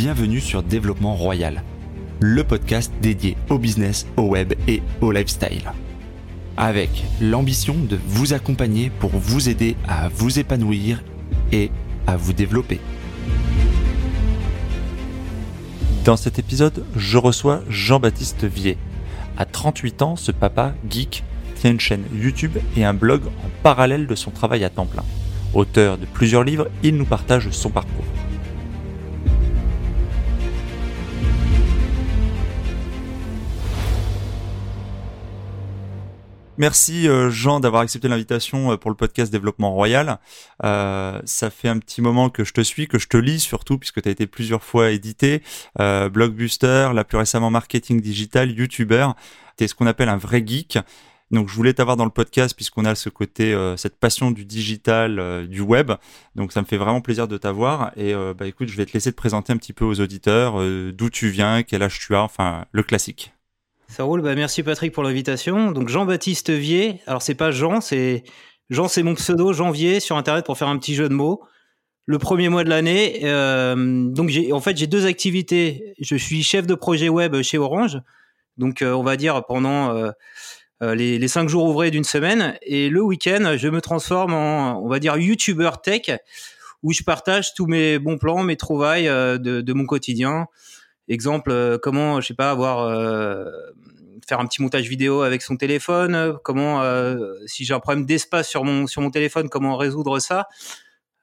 bienvenue sur Développement Royal, le podcast dédié au business, au web et au lifestyle. Avec l'ambition de vous accompagner pour vous aider à vous épanouir et à vous développer. Dans cet épisode, je reçois Jean-Baptiste Vier. À 38 ans, ce papa geek tient une chaîne YouTube et un blog en parallèle de son travail à temps plein. Auteur de plusieurs livres, il nous partage son parcours. Merci euh, Jean d'avoir accepté l'invitation euh, pour le podcast Développement Royal. Euh, ça fait un petit moment que je te suis, que je te lis surtout, puisque tu as été plusieurs fois édité, euh, blogbuster, là plus récemment marketing digital, YouTuber. Tu es ce qu'on appelle un vrai geek. Donc je voulais t'avoir dans le podcast puisqu'on a ce côté, cette passion du digital, du web. Donc ça me fait vraiment plaisir de t'avoir. Et bah écoute, je vais te laisser te présenter un petit peu aux auditeurs, d'où tu viens, quel âge tu as, enfin le classique. Ça roule, bah merci Patrick pour l'invitation. Donc Jean-Baptiste Vier, alors c'est pas Jean, c'est Jean, c'est mon pseudo, Janvier, sur Internet pour faire un petit jeu de mots. Le premier mois de l'année, euh, donc j'ai, en fait j'ai deux activités. Je suis chef de projet web chez Orange, donc euh, on va dire pendant euh, euh, les, cinq jours ouvrés d'une semaine, et le week-end je me transforme en, on va dire, YouTuber tech, où je partage tous mes bons plans, mes trouvailles de, de mon quotidien. Exemple, euh, comment, je sais pas, avoir euh, faire un petit montage vidéo avec son téléphone, comment, euh, si j'ai un problème d'espace sur mon sur mon téléphone, comment résoudre ça.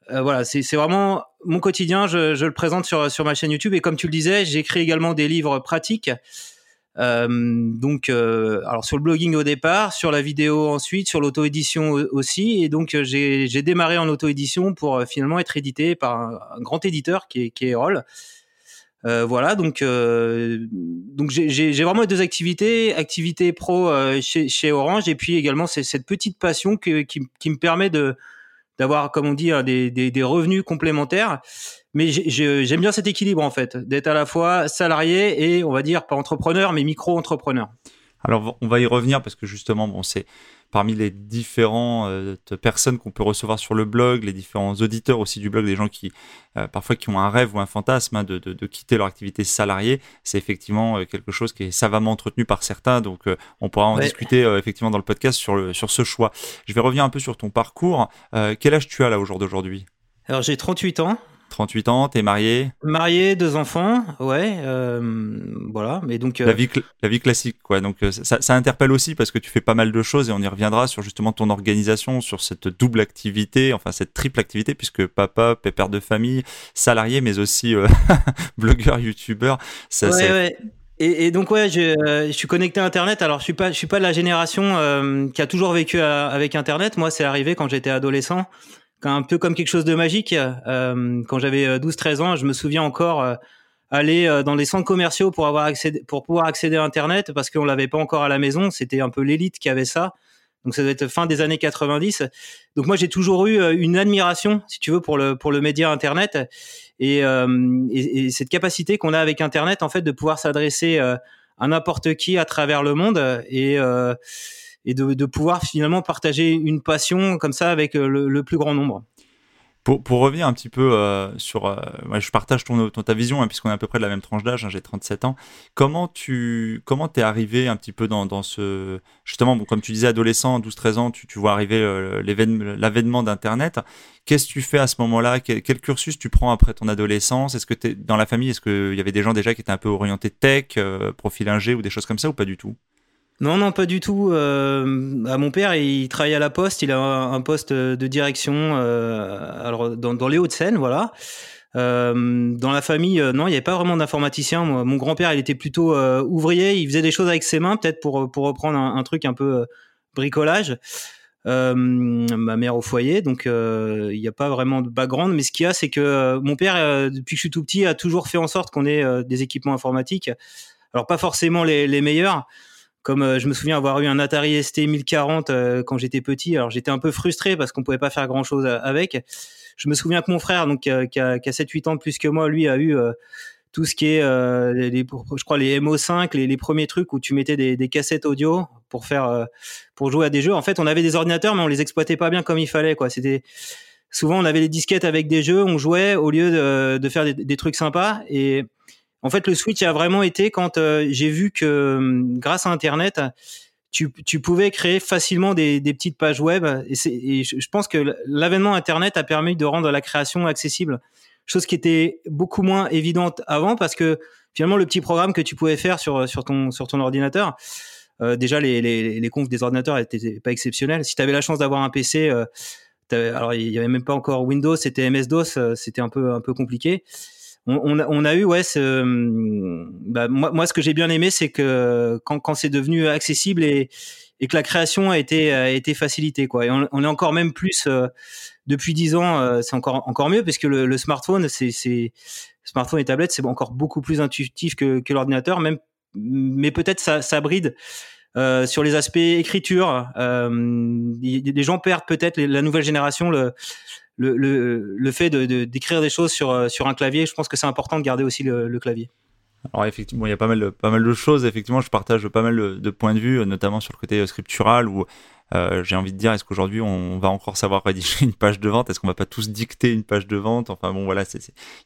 voilà, c'est vraiment mon quotidien. Je, je, le présente sur sur ma chaîne YouTube et comme tu le disais, j'écris également des livres pratiques. Donc, alors sur le blogging au départ, sur la vidéo ensuite, sur l'auto-édition aussi. Et donc, j'ai démarré en auto-édition pour finalement être édité par un, grand éditeur qui est, qui est Erol. Euh, voilà, donc euh, donc j'ai vraiment deux activités, activité pro euh, chez, Orange et puis également cette petite passion qui, qui, me permet de d'avoir, comme on dit, hein, des, des, des, revenus complémentaires. Mais j'aime bien cet équilibre en fait, d'être à la fois salarié et on va dire pas entrepreneur, mais micro-entrepreneur. Alors on va y revenir parce que justement, bon, c'est parmi les différentes euh, personnes qu'on peut recevoir sur le blog, les différents auditeurs aussi du blog, des gens qui euh, parfois qui ont un rêve ou un fantasme hein, de, de, quitter leur activité salariée, c'est effectivement euh, quelque chose qui est savamment entretenu par certains. Donc on pourra en discuter effectivement dans le podcast sur, le, sur ce choix. Je vais revenir un peu sur ton parcours. quel âge tu as là au jour d'aujourd'hui? Alors j'ai 38 ans. 38 ans, t'es marié? Marié, deux enfants, ouais, euh, voilà. Mais donc euh, la vie, la vie classique, quoi. Donc euh, ça, ça, interpelle aussi parce que tu fais pas mal de choses et on y reviendra sur justement ton organisation, sur cette double activité, enfin cette triple activité, puisque papa, père de famille, salarié, mais aussi blogueur, youtubeur. Ça, ouais, ouais. Et, et, donc ouais, je, je, suis connecté à Internet. Alors je suis pas, je suis pas de la génération qui a toujours vécu avec Internet. Moi, c'est arrivé quand j'étais adolescent un peu comme quelque chose de magique. Euh, quand j'avais 12-13 euh, ans, je me souviens encore euh, aller dans les centres commerciaux pour avoir accédé, pour pouvoir accéder à Internet parce qu'on l'avait pas encore à la maison. C'était un peu l'élite qui avait ça. Donc ça doit être fin des années 90. Donc moi j'ai toujours eu une admiration, si tu veux, pour le pour le média Internet et, et, et cette capacité qu'on a avec Internet en fait de pouvoir s'adresser à n'importe qui à travers le monde et et de, pouvoir finalement partager une passion comme ça avec euh, le, plus grand nombre. Pour, pour, revenir un petit peu euh, sur, euh, je partage ton, ta vision hein, puisqu'on est à peu près de la même tranche d'âge, hein, j'ai 37 ans. Comment tu comment t'es arrivé un petit peu dans, dans ce justement comme tu disais adolescent, 12-13 ans, tu, vois arriver l'avènement d'Internet. Qu'est-ce que tu fais à ce moment-là? Quel, cursus tu prends après ton adolescence? Est-ce que t'es dans la famille Est-ce qu'il y avait des gens déjà qui étaient un peu orientés tech, profil ingé ou des choses comme ça ou pas du tout? Non, non, pas du tout. Euh, mon père, il travaille à la Poste. Il a un, poste de direction, euh, alors dans, les Hauts-de-Seine, voilà. Euh, dans la famille, euh, non, il n'y avait pas vraiment d'informaticien. Mon grand-père, il était plutôt ouvrier. Il faisait des choses avec ses mains, peut-être pour pour reprendre un, truc un peu bricolage. ma mère au foyer, donc il n'y a pas vraiment de background. Mais ce qu'il y a, c'est que mon père, depuis que je suis tout petit, a toujours fait en sorte qu'on ait des équipements informatiques. Alors pas forcément les, les meilleurs. Comme euh, je me souviens avoir eu un Atari ST 1040 euh, quand j'étais petit, alors j'étais un peu frustré parce qu'on pouvait pas faire grand chose avec. Je me souviens que mon frère, donc qui a, qui a 7-8 ans de plus que moi, lui a eu euh, tout ce qui est, les, je crois, les MO5, les, les, premiers trucs où tu mettais des, des cassettes audio pour faire, pour jouer à des jeux. En fait, on avait des ordinateurs, mais on les exploitait pas bien comme il fallait, quoi. C'était souvent on avait les disquettes avec des jeux, on jouait au lieu de, de faire des, des, trucs sympas. Et en fait, le switch a vraiment été quand j'ai vu que grâce à Internet, tu, pouvais créer facilement des, petites pages web. Et, je pense que l'avènement Internet a permis de rendre la création accessible, chose qui était beaucoup moins évidente avant parce que finalement le petit programme que tu pouvais faire sur ton ordinateur, euh, déjà les, confs des ordinateurs étaient pas exceptionnels. Si tu avais la chance d'avoir un PC, euh, alors il y avait même pas encore Windows, c'était MS DOS, euh, c'était un peu compliqué on, a, on, a, eu ouais ce, bah, moi, moi ce que j'ai bien aimé c'est que quand, quand c'est devenu accessible et, et que la création a été a été facilitée quoi. Et on, est encore même plus euh, depuis dix ans euh, c'est encore encore mieux parce que le, le smartphone c'est c'est smartphone et tablette c'est encore beaucoup plus intuitif que, que l'ordinateur même mais peut-être ça, ça bride euh, sur les aspects écriture, euh, les gens perdent peut-être la nouvelle génération le, le, le, le fait d'écrire des choses sur, euh, sur un clavier, je pense que c'est important de garder aussi le, le clavier. Alors effectivement, il y a pas mal pas mal de choses. Effectivement, je partage pas mal de, points de vue, notamment sur le côté euh, scriptural où euh, j'ai envie de dire, est-ce qu'aujourd'hui on va encore savoir rédiger une page de vente? Est-ce qu'on va pas tous dicter une page de vente? Enfin bon, voilà, il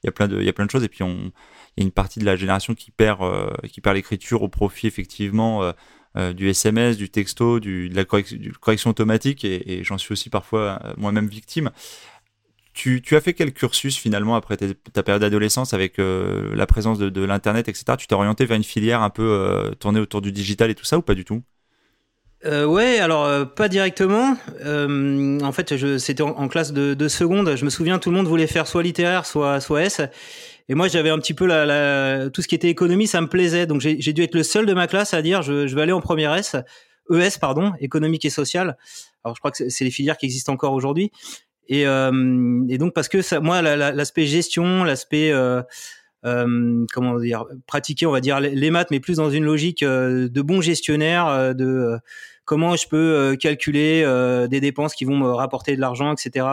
y a plein de, il y a plein de choses. Et puis on, il y a une partie de la génération qui perd, euh, qui perd l'écriture au profit effectivement euh, euh du SMS, du texto, du, de la correction, automatique. Et j'en suis aussi parfois moi-même victime. Tu, as fait quel cursus finalement après ta période d'adolescence avec euh, la présence de, l'internet, etc. Tu t'es orienté vers une filière un peu euh, tournée autour du digital et tout ça ou pas du tout? Euh, ouais, alors euh, pas directement. En fait, c'était en, classe de, de, seconde. Je me souviens, tout le monde voulait faire soit littéraire, soit soit S. Et moi, j'avais un petit peu tout ce qui était économie, ça me plaisait. Donc j'ai dû être le seul de ma classe à dire je, je vais aller en première S, ES pardon, économique et sociale. Alors je crois que c'est les filières qui existent encore aujourd'hui. Et, euh, et, donc parce que moi, l'aspect gestion, l'aspect euh, euh, comment dire pratiquer, on va dire les maths, mais plus dans une logique euh, de bon gestionnaire, de comment je peux calculer des dépenses qui vont me rapporter de l'argent, etc.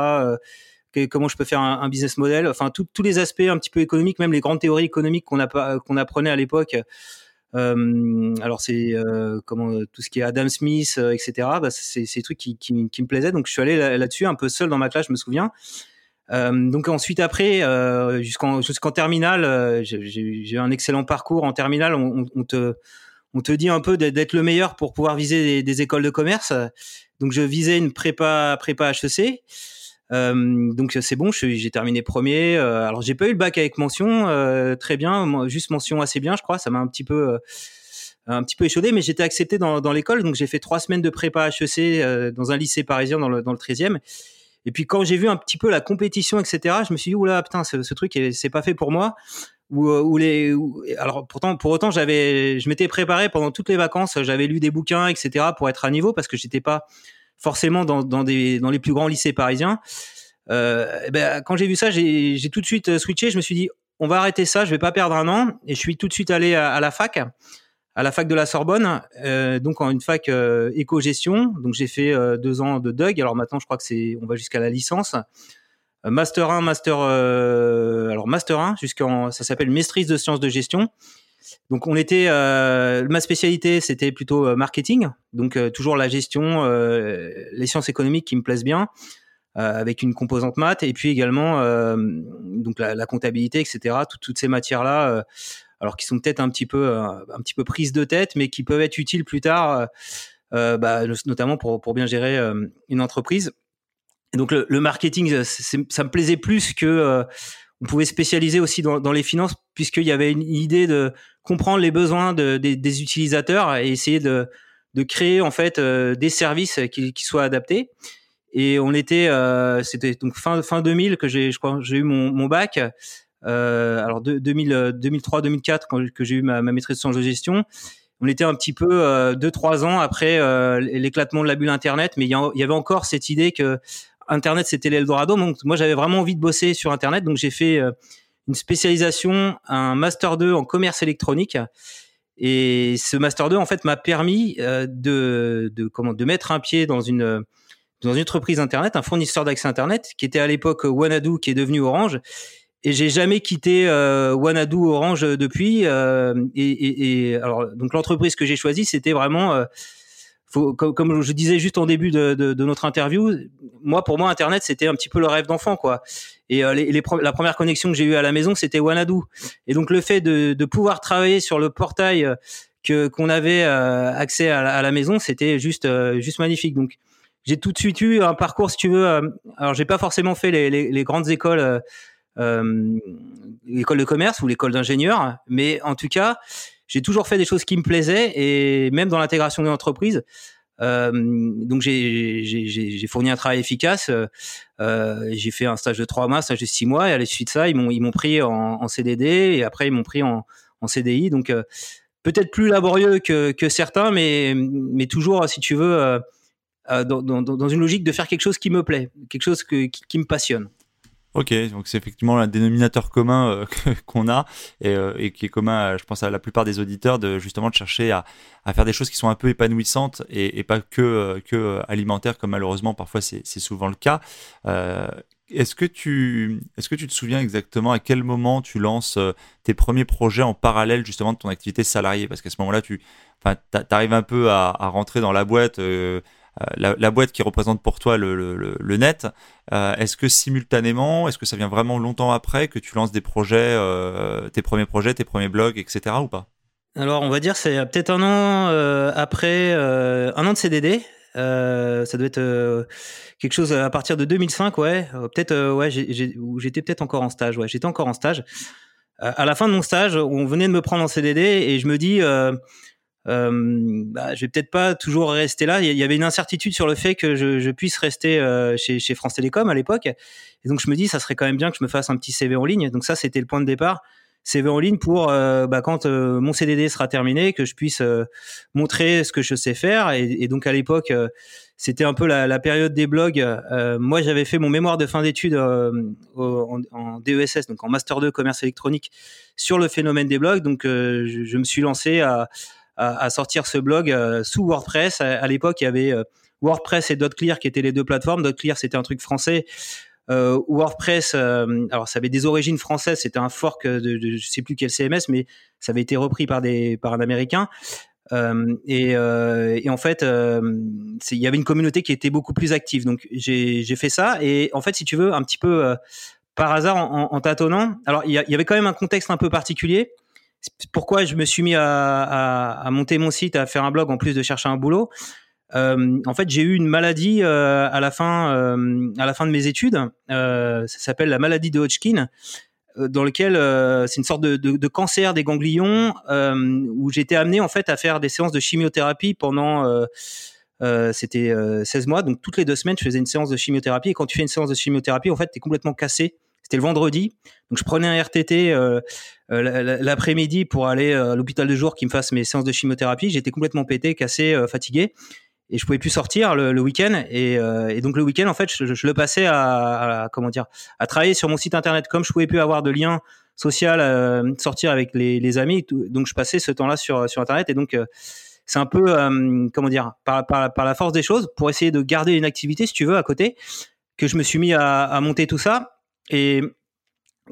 comment je peux faire un, business model, enfin tous les aspects un petit peu économiques, même les grandes théories économiques qu'on apprenait à l'époque. Alors c'est euh, comment tout ce qui est Adam Smith, etc. Bah, c'est des trucs qui, qui, qui, me plaisaient. Donc je suis allé là-dessus un peu seul dans ma classe, je me souviens. donc ensuite après jusqu'en jusqu'en terminale, j'ai eu un excellent parcours en terminale. On, on, te on te dit un peu d'être le meilleur pour pouvoir viser des, des, écoles de commerce. Donc je visais une prépa prépa HEC. Euh, donc c'est bon, j'ai terminé premier. Euh, alors j'ai pas eu le bac avec mention, euh, très bien, juste mention assez bien, je crois. Ça m'a un petit peu euh, un petit peu échaudé, mais j'étais accepté dans, dans l'école, donc j'ai fait trois semaines de prépa HEC dans un lycée parisien dans le, dans le 13e. Et puis quand j'ai vu un petit peu la compétition, etc., je me suis dit oula putain, ce, truc c'est pas fait pour moi. Ou les, alors pourtant pour autant j'avais, je m'étais préparé pendant toutes les vacances, j'avais lu des bouquins, etc., pour être à niveau parce que j'étais pas forcément dans, dans, les plus grands lycées parisiens. Euh, eh ben, quand j'ai vu ça, j'ai tout de suite euh, switché. Je me suis dit, on va arrêter ça, je vais pas perdre un an. Et je suis tout de suite allé à, la fac, à la fac de la Sorbonne, euh, donc en une fac éco-gestion. Donc j'ai fait deux ans de DUG. Alors maintenant, je crois que c'est, on va jusqu'à la licence. Master 1, Master, alors Master 1, jusqu'en, ça s'appelle maîtrise de sciences de gestion. Donc on était, euh, ma spécialité c'était plutôt euh, marketing, donc euh, toujours la gestion, les sciences économiques qui me plaisent bien, avec une composante maths, et puis également donc la, comptabilité, etc. toutes ces matières là, alors qui sont peut-être un petit peu un petit peu prises de tête, mais qui peuvent être utiles plus tard, bah, notamment pour pour bien gérer une entreprise. Donc le marketing, ça me plaisait plus que on pouvait spécialiser aussi dans, les finances puisqu'il y avait une idée de comprendre les besoins de, des, utilisateurs et essayer de, créer en fait euh, des services qui, soient adaptés. Et on était, euh, c'était donc fin fin 2000 que j'ai, je crois, j'ai eu mon, bac. Euh, alors de, 2000, 2003, 2004 quand que j'ai eu ma, ma maîtrise de gestion. On était un petit peu euh, deux trois ans après l'éclatement de la bulle Internet, mais il y, avait encore cette idée que Internet c'était l'Eldorado. Donc moi j'avais vraiment envie de bosser sur Internet, donc j'ai fait euh, une spécialisation, un master 2 en commerce électronique. Et ce master 2 en fait m'a permis euh, de, de comment de mettre un pied dans une dans une entreprise internet, un fournisseur d'accès internet qui était à l'époque Wanadu qui est devenu Orange. Et j'ai jamais quitté euh, Wanadu Orange depuis. Euh, et, alors donc l'entreprise que j'ai choisie, c'était vraiment comme, je disais juste en début de, notre interview, moi pour moi Internet c'était un petit peu le rêve d'enfant quoi. Et euh, les, la première connexion que j'ai eue à la maison c'était Wanadu. Et donc le fait de, pouvoir travailler sur le portail euh, que qu'on avait euh, accès à la, maison, c'était juste juste magnifique. Donc j'ai tout de suite eu un parcours si tu veux. alors j'ai pas forcément fait les grandes écoles, l'école de commerce ou l'école d'ingénieur, mais en tout cas j'ai toujours fait des choses qui me plaisaient et même dans l'intégration de l'entreprise. Euh, donc j'ai fourni un travail efficace. Euh, j'ai fait un stage de trois mois, un stage de six mois, et à la suite de ça, ils m'ont ils m'ont pris en, CDD et après ils m'ont pris en, en CDI. Donc euh, peut-être plus laborieux que, que certains, mais mais toujours, si tu veux, euh, euh, dans, dans, dans, une logique de faire quelque chose qui me plaît, quelque chose que, qui me passionne. Ok, donc c'est effectivement un dénominateur commun euh, qu'on a et, euh, et, qui est commun, je pense, à la plupart des auditeurs, de justement de chercher à, faire des choses qui sont un peu épanouissantes et, pas que, euh, que alimentaires, comme malheureusement parfois c'est souvent le cas. est-ce que tu est-ce que tu te souviens exactement à quel moment tu lances tes premiers projets en parallèle justement de ton activité salariée? Parce qu'à ce moment-là, tu arrives un peu à, rentrer dans la boîte euh, la, boîte qui représente pour toi le, net, euh, est-ce que simultanément, est-ce que ça vient vraiment longtemps après que tu lances des projets, euh, tes premiers projets, tes premiers blogs, etc. ou pas? Alors on va dire c'est peut-être un an après, un an de CDD. ça doit être quelque chose à partir de 2005, ouais. peut-être, ouais, j'étais peut-être encore en stage, ouais, j'étais encore en stage. à la fin de mon stage, on venait de me prendre en CDD et je me dis, euh, bah, je vais peut-être pas toujours rester là. Il y avait une incertitude sur le fait que je, puisse rester euh, chez, France Télécom à l'époque. Et donc je me dis, ça serait quand même bien que je me fasse un petit CV en ligne. Donc ça, c'était le point de départ. CV en ligne pour euh, bah, quand euh, mon CDD sera terminé, que je puisse euh, montrer ce que je sais faire. Et, donc à l'époque, c'était un peu la, période des blogs. moi, j'avais fait mon mémoire de fin d'études en, DESS, donc en master 2 commerce électronique, sur le phénomène des blogs. Donc je me suis lancé à à, sortir ce blog euh, sous WordPress. À, l'époque, il y avait euh, WordPress et .clear qui étaient les deux plateformes. .clear, c'était un truc français. Euh, WordPress, alors ça avait des origines françaises, c'était un fork de, de, je sais plus quel CMS, mais ça avait été repris par des par un américain. Et, en fait, il y avait une communauté qui était beaucoup plus active. Donc j'ai fait ça. Et en fait, si tu veux, un petit peu par hasard, en, tâtonnant, alors il y, avait quand même un contexte un peu particulier pourquoi je me suis mis à, monter mon site, à faire un blog en plus de chercher un boulot? Euh, en fait, j'ai eu une maladie euh, à la fin, euh, à la fin de mes études. Ça s'appelle la maladie de Hodgkin, dans lequel c'est une sorte de, cancer des ganglions où j'étais amené en fait à faire des séances de chimiothérapie pendant c'était 16 mois. Donc toutes les deux semaines, je faisais une séance de chimiothérapie. Et quand tu fais une séance de chimiothérapie, en fait, tu es complètement cassé c'était le vendredi. Donc je prenais un RTT euh, euh l'après-midi pour aller euh, à l'hôpital de jour qui me fasse mes séances de chimiothérapie. J'étais complètement pété, cassé, fatigué. Et je pouvais plus sortir le, week-end. Et, donc le week-end, en fait, je, le passais à, comment dire, à travailler sur mon site internet. Comme je pouvais plus avoir de lien social, sortir avec les, amis, donc je passais ce temps-là sur sur internet. Et donc c'est un peu, comment dire, par, la force des choses, pour essayer de garder une activité, si tu veux, à côté, que je me suis mis à monter tout ça. Et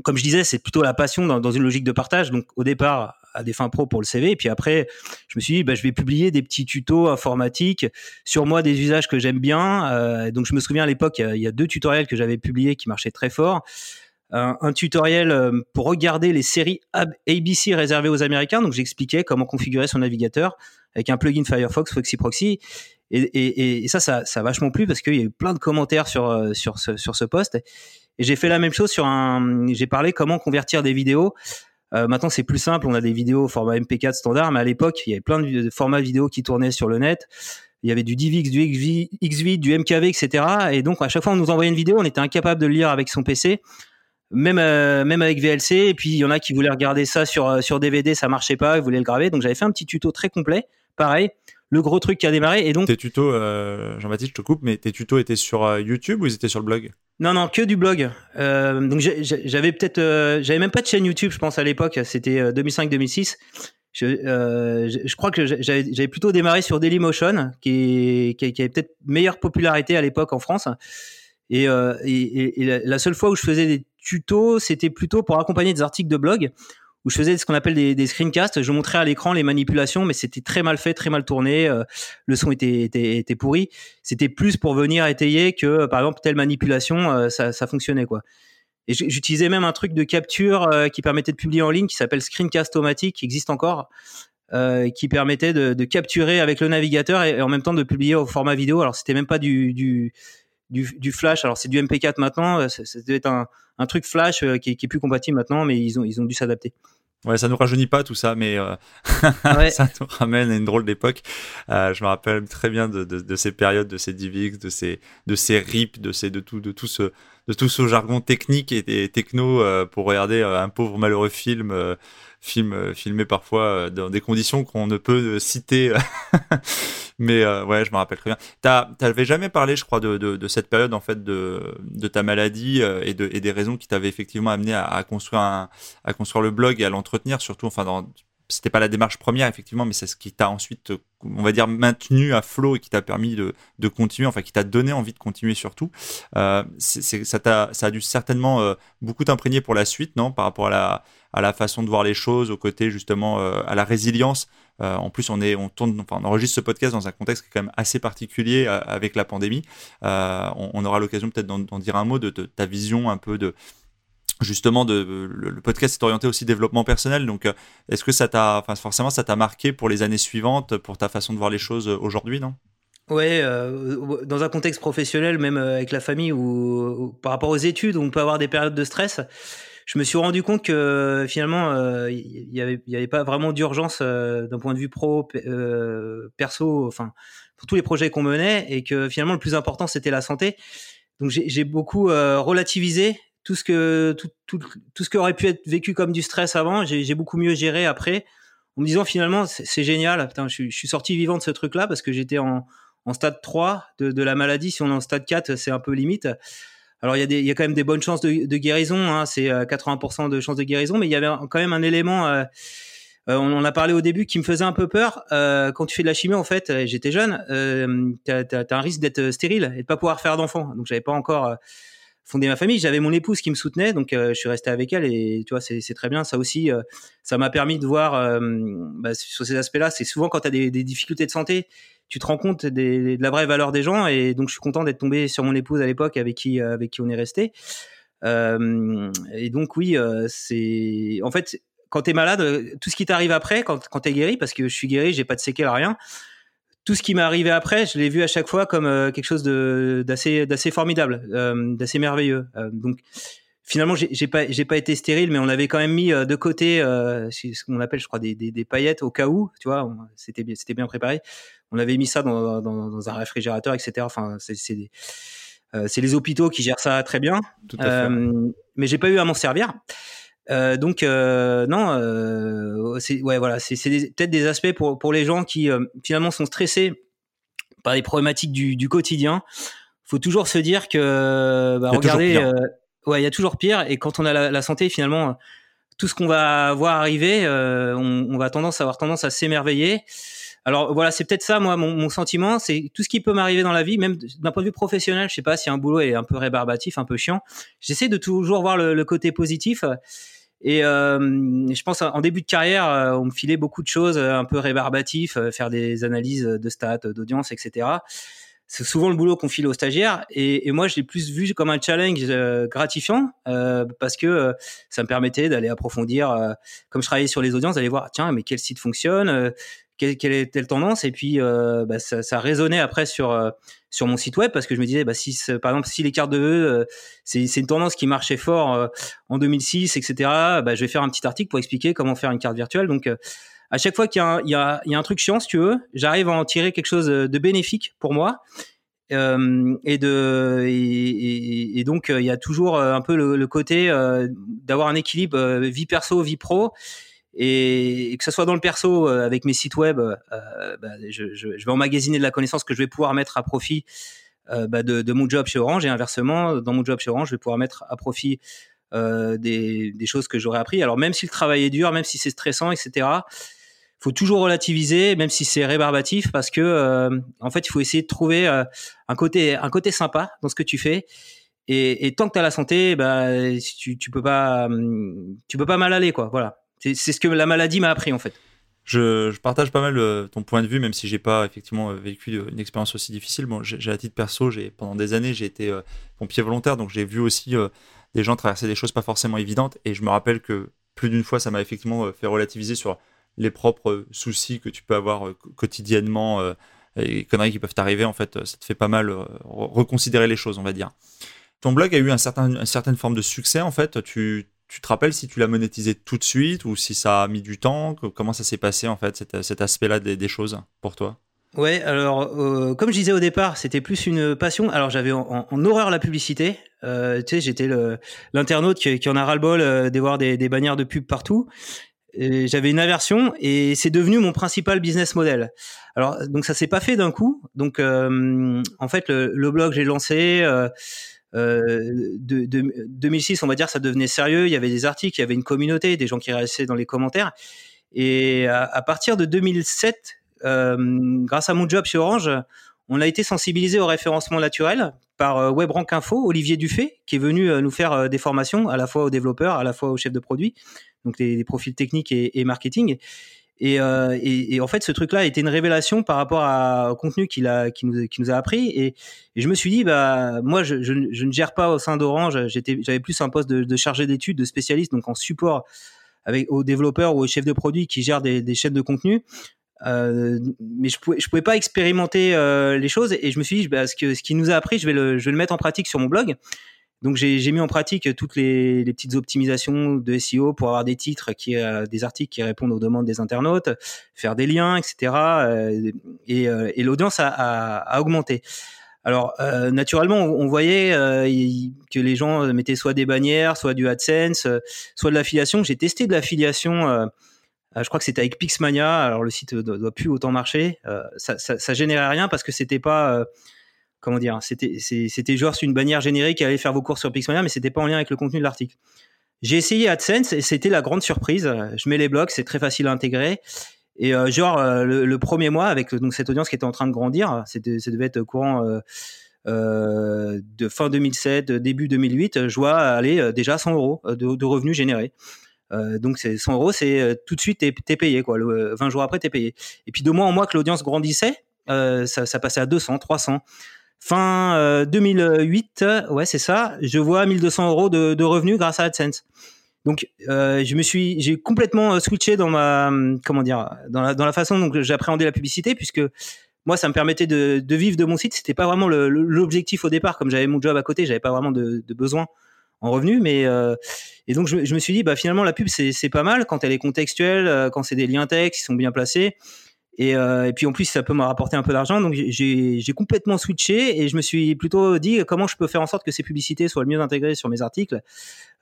comme je disais, c'est plutôt la passion dans, une logique de partage. Donc au départ, à des fins pro pour le CV, et puis après, je me suis dit, bah, je vais publier des petits tutos informatiques sur moi, des usages que j'aime bien. Euh, donc je me souviens à l'époque, il, y a deux tutoriels que j'avais publiés qui marchaient très fort. Un, tutoriel euh, pour regarder les séries ABC réservées aux Américains. Donc j'expliquais comment configurer son navigateur avec un plugin Firefox Foxy Proxy. Et ça, ça, ça a vachement plu parce qu'il y a eu plein de commentaires sur, euh, sur, ce, sur ce poste. Et j'ai fait la même chose sur un. J'ai parlé comment convertir des vidéos. Euh, maintenant, c'est plus simple. On a des vidéos au format MP4 standard, mais à l'époque, il y avait plein de formats vidéo qui tournaient sur le net. Il y avait du DivX, du XV, du MKV, etc. Et donc, à chaque fois, on nous envoyait une vidéo, on était incapable de le lire avec son PC, même euh, même avec VLC. Et puis, il y en a qui voulaient regarder ça sur euh, sur DVD, ça marchait pas, ils voulaient le graver. Donc, j'avais fait un petit tuto très complet, pareil. Le gros truc qui a démarré. Et donc, tes tutos, Jean-Baptiste, je te coupe, mais tes tutos étaient sur YouTube ou ils étaient sur le blog? Non, non, que du blog. Euh, donc j'avais peut-être, euh, j'avais même pas de chaîne YouTube, je pense à l'époque. C'était 2005-2006. Je, euh, je, crois que j'avais plutôt démarré sur Dailymotion, qui, qui, qui avait peut-être meilleure popularité à l'époque en France. Et, et, la seule fois où je faisais des tutos, c'était plutôt pour accompagner des articles de blog où je faisais ce qu'on appelle des, screencasts. Je montrais à l'écran les manipulations, mais c'était très mal fait, très mal tourné. Euh, le son était, pourri. C'était plus pour venir étayer que, par exemple, telle manipulation, euh, ça, fonctionnait quoi. Et j'utilisais même un truc de capture euh, qui permettait de publier en ligne, qui s'appelle Screencast-O-Matic, qui existe encore, qui permettait de, capturer avec le navigateur et, en même temps de publier au format vidéo. Alors c'était même pas du, flash. Alors c'est du MP4 maintenant, c'était un, un truc flash qui, est, qui, est, plus compatible maintenant, mais ils ont, ils ont dû s'adapter. Ouais, ça nous rajeunit pas tout ça, mais euh, ça nous ramène à une drôle d'époque. Euh, je me rappelle très bien de, de, de, ces périodes, de ces DivX, de ces de ces RIP, de ces de tout de tout ce de tout ce jargon technique et, techno euh, pour regarder euh, un pauvre malheureux film euh, film filmé parfois dans des conditions qu'on ne peut citer Mais euh, ouais, je me rappelle très bien. T'avais jamais parlé, je crois, de, de, cette période en fait de, de ta maladie euh, et, de, et des raisons qui t'avaient effectivement amené à, construire à construire le blog et à l'entretenir, surtout. Enfin, dans, c'était pas la démarche première effectivement, mais c'est ce qui t'a ensuite, on va dire, maintenu à flot et qui t'a permis de, de, continuer, enfin qui t'a donné envie de continuer surtout. Euh, ça, t'a, ça a dû certainement euh, beaucoup t'imprégner pour la suite, non, par rapport à la, à la façon de voir les choses, au côté justement euh, à la résilience. Euh, en plus, on est, on enregistre ce podcast dans un contexte qui est quand même assez particulier euh, avec la pandémie. On, aura l'occasion peut-être d'en dire un mot de, ta vision un peu de justement de le, podcast est orienté aussi développement personnel. Donc est-ce que ça t'a enfin forcément ça t'a marqué pour les années suivantes pour ta façon de voir les choses aujourd'hui non? Ouais, dans un contexte professionnel, même avec la famille ou, par rapport aux études, on peut avoir des périodes de stress je me suis rendu compte que finalement, il euh, y avait, y avait pas vraiment d'urgence euh, d'un point de vue pro, euh, perso, enfin, pour tous les projets qu'on menait, et que finalement le plus important c'était la santé. Donc j'ai beaucoup relativisé tout ce que tout, tout, tout, ce qui aurait pu être vécu comme du stress avant. J'ai beaucoup mieux géré après, en me disant finalement c'est génial. Putain, je, je, suis sorti vivant de ce truc-là parce que j'étais en, en stade 3 de, de, la maladie. Si on est en stade 4, c'est un peu limite. Alors il y, a quand même des bonnes chances de, guérison, hein, c'est 80% euh, de chances de guérison, mais il y avait quand même un élément, euh, euh, on en a parlé au début, qui me faisait un peu peur. Quand tu fais de la chimie, en fait, j'étais jeune, tu as, un risque d'être stérile et de pas pouvoir faire d'enfant. Donc j'avais pas encore fondé ma famille, j'avais mon épouse qui me soutenait, donc je suis resté avec elle et tu vois, c'est très bien. Ça aussi, ça m'a permis de voir bah, sur ces aspects-là. C'est souvent quand tu as des difficultés de santé tu te rends compte de la vraie valeur des gens. Et donc, je suis content d'être tombé sur mon épouse à l'époque avec qui, euh, avec qui on est resté. Euh, et donc, oui, euh, c'est. En fait, quand tu es malade, tout ce qui t'arrive après, quand, quand tu es guéri, parce que je suis guéri, j'ai pas de séquelles, rien. Tout ce qui m'est arrivé après, je l'ai vu à chaque fois comme quelque chose d'assez formidable, d'assez merveilleux. donc, finalement, j'ai pas, pas été stérile, mais on avait quand même mis de côté ce qu'on appelle, je crois, des, des, des, paillettes au cas où, tu vois, c'était bien préparé on avait mis ça dans, dans, dans un réfrigérateur, etc. Enfin, c'est euh, c'est les hôpitaux qui gèrent ça très bien. Tout à fait. Euh, mais j'ai pas eu à m'en servir. Euh, donc non, c'est ouais voilà, c'est peut-être des aspects pour pour les gens qui finalement sont stressés par les problématiques du, du quotidien. Faut toujours se dire que bah, regardez, ouais, il y a toujours pire. Et quand on a la, la santé, finalement, tout ce qu'on va voir arriver, on, on, va tendance à avoir tendance à s'émerveiller. Alors voilà, c'est peut-être ça, moi, mon, mon sentiment, c'est tout ce qui peut m'arriver dans la vie, même d'un point de vue professionnel. Je sais pas si un boulot est un peu rébarbatif, un peu chiant. J'essaie de toujours voir le, le côté positif. Et euh, je pense en début de carrière, euh, on me filait beaucoup de choses euh, un peu rébarbatifs, euh, faire des analyses de stats, d'audience, etc. C'est souvent le boulot qu'on file aux stagiaires. Et, moi, je l'ai plus vu comme un challenge euh, gratifiant euh, parce que ça me permettait d'aller approfondir, comme je travaillais sur les audiences, d'aller voir, tiens, mais quel site fonctionne quelle, quelle était la tendance? Et puis euh, bah, ça, résonnait après sur euh, sur mon site web parce que je me disais bah si par exemple si les cartes de vœux euh, c'est une tendance qui marchait fort euh, en 2006 etc bah je vais faire un petit article pour expliquer comment faire une carte virtuelle donc à chaque fois qu'il y a un, truc chiant si tu veux j'arrive à en tirer quelque chose de bénéfique pour moi. Euh, et donc il y a toujours un peu le, côté euh, d'avoir un équilibre vie perso vie pro. Et, que ce soit dans le perso euh, avec mes sites web, euh, bah, je, je, je, vais emmagasiner de la connaissance que je vais pouvoir mettre à profit euh, bah, de, de, mon job chez Orange. Et inversement, dans mon job chez Orange, je vais pouvoir mettre à profit euh, des, choses que j'aurais appris. Alors même si le travail est dur, même si c'est stressant, etc. Faut toujours relativiser, même si c'est rébarbatif, parce que euh, en fait, il faut essayer de trouver euh, un côté un côté sympa dans ce que tu fais. Et, tant que tu as la santé, bah, tu, tu peux pas hum, tu peux pas mal aller quoi. Voilà C'est ce que la maladie m'a appris en fait. Je, partage pas mal ton point de vue, même si j'ai pas effectivement vécu une expérience aussi difficile. Bon, j'ai à titre perso, j'ai pendant des années j'ai été pompier volontaire, donc j'ai vu aussi des gens traverser des choses pas forcément évidentes. Et je me rappelle que plus d'une fois, ça m'a effectivement fait relativiser sur les propres soucis que tu peux avoir quotidiennement et les conneries qui peuvent t'arriver. En fait, ça te fait pas mal reconsidérer les choses, on va dire. Ton blog a eu un certain, une certaine forme de succès, en fait. Tu, tu te rappelles si tu l'as monétisé tout de suite ou si ça a mis du temps? Comment ça s'est passé en fait, cet aspect-là des, choses pour toi? Ouais, alors euh, comme je disais au départ, c'était plus une passion. Alors j'avais en, horreur la publicité. Euh, tu sais, j'étais l'internaute qui, qui, en a ras-le-bol euh, de voir des, des, bannières de pub partout. J'avais une aversion et c'est devenu mon principal business model. Alors donc ça s'est pas fait d'un coup. Donc en fait le, le blog j'ai lancé euh, de, 2006, on va dire, ça devenait sérieux. Il y avait des articles, il y avait une communauté, des gens qui réagissaient dans les commentaires. Et à, partir de 2007, euh, grâce à mon job chez Orange, on a été sensibilisé au référencement naturel par euh, WebRank Info, Olivier Dufay, qui est venu nous faire des formations à la fois aux développeurs, à la fois aux chefs de produits, donc des, profils techniques et, et marketing. Euh, et, en fait, ce truc-là a été une révélation par rapport à, au contenu qu'il a, nous, a appris. Et, je me suis dit, bah, moi, je, ne gère pas au sein d'Orange. J'avais plus un poste de, chargé d'études, de spécialiste, donc en support avec aux développeurs ou aux chefs de produits qui gèrent des chaînes de contenu. Euh, mais je pouvais, pouvais pas expérimenter euh, les choses. Et je me suis dit, bah, ce, que, ce qu'il nous a appris, je vais, le, mettre en pratique sur mon blog. Donc j'ai mis en pratique toutes les, petites optimisations de SEO pour avoir des titres qui euh, des articles qui répondent aux demandes des internautes, faire des liens, etc. Et, l'audience a, augmenté. Alors naturellement, on, voyait que les gens mettaient soit des bannières, soit du AdSense, soit de l'affiliation. J'ai testé de l'affiliation. Je crois que c'était avec Pixmania. Alors le site doit, doit plus autant marcher. ça, ça, ça, générait rien parce que c'était pas comment dire, c'était c'était genre une bannière générique qui allait faire vos courses sur Pixmania, mais c'était pas en lien avec le contenu de l'article. J'ai essayé AdSense et c'était la grande surprise. Je mets les blocs, c'est très facile à intégrer. Et euh, genre euh, le, premier mois avec donc cette audience qui était en train de grandir, c'était ça devait être courant euh, de fin 2007, début 2008, je vois aller déjà 100 euros de, revenus générés. Donc c'est 100 euros, c'est tout de suite t'es payé quoi. 20 jours après t'es payé. Et puis de mois en mois que l'audience grandissait, ça, ça passait à 200, 300. Fin 2008, euh, ouais, c'est ça. Je vois 1200 euros de, revenus grâce à AdSense. Donc, euh, je me suis, j'ai complètement euh, switché dans ma, comment dire, dans la, façon dont j'appréhendais la publicité, puisque moi, ça me permettait de, vivre de mon site. C'était pas vraiment l'objectif au départ, comme j'avais mon job à côté, j'avais pas vraiment de besoin en revenus, mais et donc je, me suis dit, bah finalement la pub c'est pas mal quand elle est contextuelle, quand c'est des liens textes qui sont bien placés. Et, euh, et, puis en plus, ça peut me rapporter un peu d'argent. Donc j'ai complètement switché et je me suis plutôt dit comment je peux faire en sorte que ces publicités soient le mieux intégrées sur mes articles,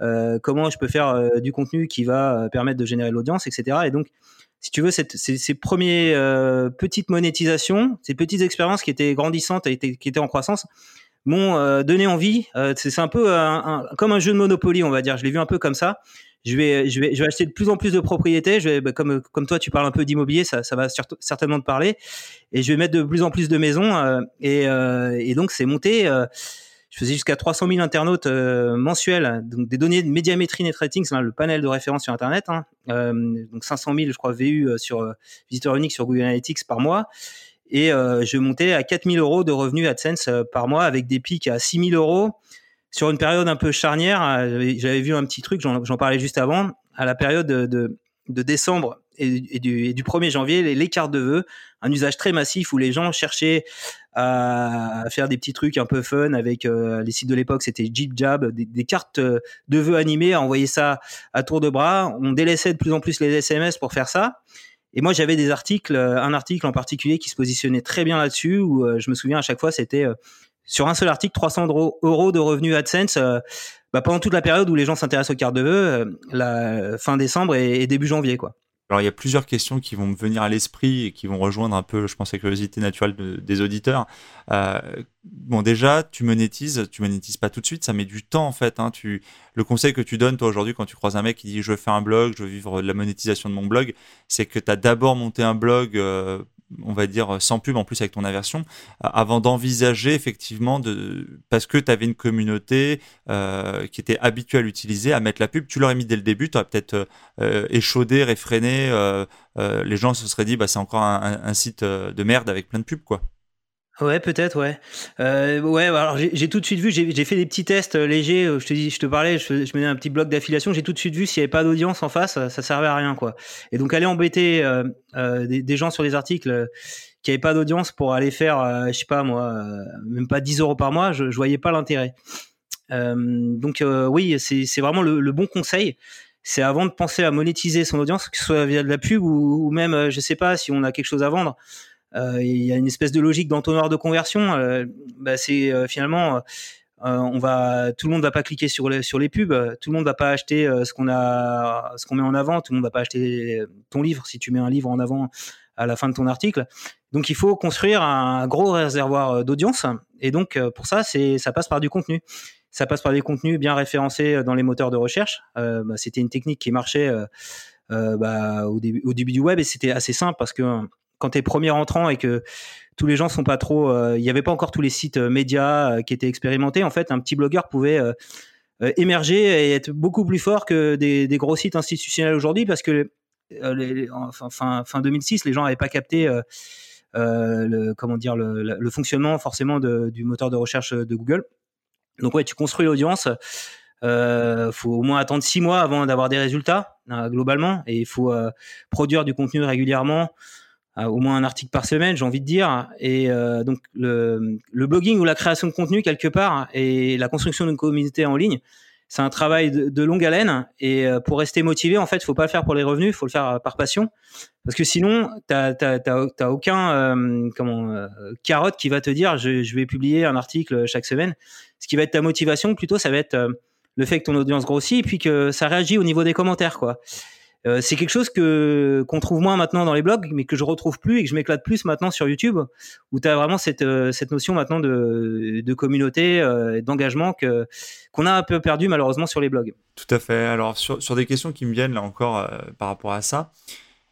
euh, comment je peux faire euh, du contenu qui va euh, permettre de générer l'audience, etc. Et donc, si tu veux, cette, ces, ces premières euh, petites monétisations, ces petites expériences qui étaient grandissantes et qui étaient en croissance, m'ont donné envie. c'est un peu un, comme un jeu de Monopoly, on va dire. Je l'ai vu un peu comme ça je vais, je vais, je vais acheter de plus en plus de propriétés. Je vais, bah, comme, comme toi, tu parles un peu d'immobilier, ça, ça va certainement te parler. Et je vais mettre de plus en plus de maisons. Euh, et, euh, et, donc, c'est monté. Euh, je faisais jusqu'à 300 000 internautes mensuels, donc des données de médiamétrie net rating, c'est le panel de référence sur Internet. Hein. donc 500 000, je crois, VU sur visiteur unique sur Google Analytics par mois. Et je montais à 4 000 euros de revenus AdSense par mois avec des pics à 6 000 euros sur une période un peu charnière, euh, j'avais vu un petit truc, j'en parlais juste avant, à la période de, décembre et, du, du, 1er janvier, les, cartes de vœux, un usage très massif où les gens cherchaient à, faire des petits trucs un peu fun avec euh, les sites de l'époque, c'était Jeep Jab, des, cartes de vœux animées, à envoyer ça à tour de bras. On délaissait de plus en plus les SMS pour faire ça. Et moi, j'avais des articles, un article en particulier qui se positionnait très bien là-dessus, où euh, je me souviens à chaque fois, c'était sur un seul article 300 euros de revenus AdSense euh, bah, pendant toute la période où les gens s'intéressent aux cartes de vœux, euh, la fin décembre et, début janvier quoi. Alors il y a plusieurs questions qui vont me venir à l'esprit et qui vont rejoindre un peu, je pense, la curiosité naturelle des auditeurs. Euh, bon déjà, tu monétises, tu monétises pas tout de suite, ça met du temps en fait. Hein. Tu, le conseil que tu donnes toi aujourd'hui quand tu croises un mec qui dit je veux faire un blog, je veux vivre de la monétisation de mon blog, c'est que tu as d'abord monté un blog on va dire, sans pub en plus avec ton aversion, avant d'envisager effectivement, de, parce que tu avais une communauté qui était habituée à l'utiliser, à mettre la pub, tu l'aurais mis dès le début, tu aurais peut-être échaudé, réfréné, les gens se seraient dit, bah, c'est encore un, un, site de merde avec plein de pubs, quoi. Ouais, peut-être, ouais. Euh, ouais, bah, alors j'ai tout de suite vu, j'ai fait des petits tests euh, légers. Euh, je te dis, je te parlais, je, je menais un petit bloc d'affiliation. J'ai tout de suite vu s'il n'y avait pas d'audience en face, ça servait à rien, quoi. Et donc aller embêter des, gens sur des articles qui n'avaient pas d'audience pour aller faire, je sais pas moi, même pas 10 euros par mois, je, je voyais pas l'intérêt. donc oui, c'est vraiment le, bon conseil. C'est avant de penser à monétiser son audience, que ce soit via de la pub ou, ou même, je sais pas, si on a quelque chose à vendre il y a une espèce de logique d'entonnoir de conversion. Euh, bah, c'est euh, finalement tout le monde va pas cliquer sur les, pubs, tout le monde va pas acheter ce qu'on met en avant, tout le monde va pas acheter ton livre si tu mets un livre en avant à la fin de ton article. Donc il faut construire un gros réservoir d'audience et donc pour ça ça passe par du contenu. Ça passe par des contenus bien référencés dans les moteurs de recherche. Euh, bah, c'était une technique qui marchait euh, bah, au début du web et c'était assez simple parce que quand tu es premier entrant et que tous les gens sont pas trop, euh, il n'y avait pas encore tous les sites euh, médias euh, qui étaient expérimentés. En fait, un petit blogueur pouvait émerger et être beaucoup plus fort que des, gros sites institutionnels aujourd'hui parce que fin, fin 2006, les gens n'avaient pas capté le, comment dire, le, fonctionnement forcément du moteur de recherche de Google. Donc ouais, tu construis l'audience. Il faut au moins attendre six mois avant d'avoir des résultats globalement, et il faut produire du contenu régulièrement. Euh, au moins un article par semaine, j'ai envie de dire. Et euh, donc le, le, blogging ou la création de contenu quelque part et la construction d'une communauté en ligne, c'est un travail de, de, longue haleine. Et euh, pour rester motivé, en fait, faut pas le faire pour les revenus, faut le faire par passion, parce que sinon, t'as t'as aucun euh, comment carotte qui va te dire je, je, vais publier un article chaque semaine. Ce qui va être ta motivation, plutôt, ça va être le fait que ton audience grossit et puis que ça réagit au niveau des commentaires, quoi. Euh, c'est quelque chose que qu'on trouve moins maintenant dans les blogs, mais que je retrouve plus et que je m'éclate plus maintenant sur YouTube, où tu as vraiment cette, euh, cette notion maintenant de, de communauté, euh, d'engagement que qu'on a un peu perdu malheureusement sur les blogs. Tout à fait. Alors sur, sur des questions qui me viennent là encore euh, par rapport à ça,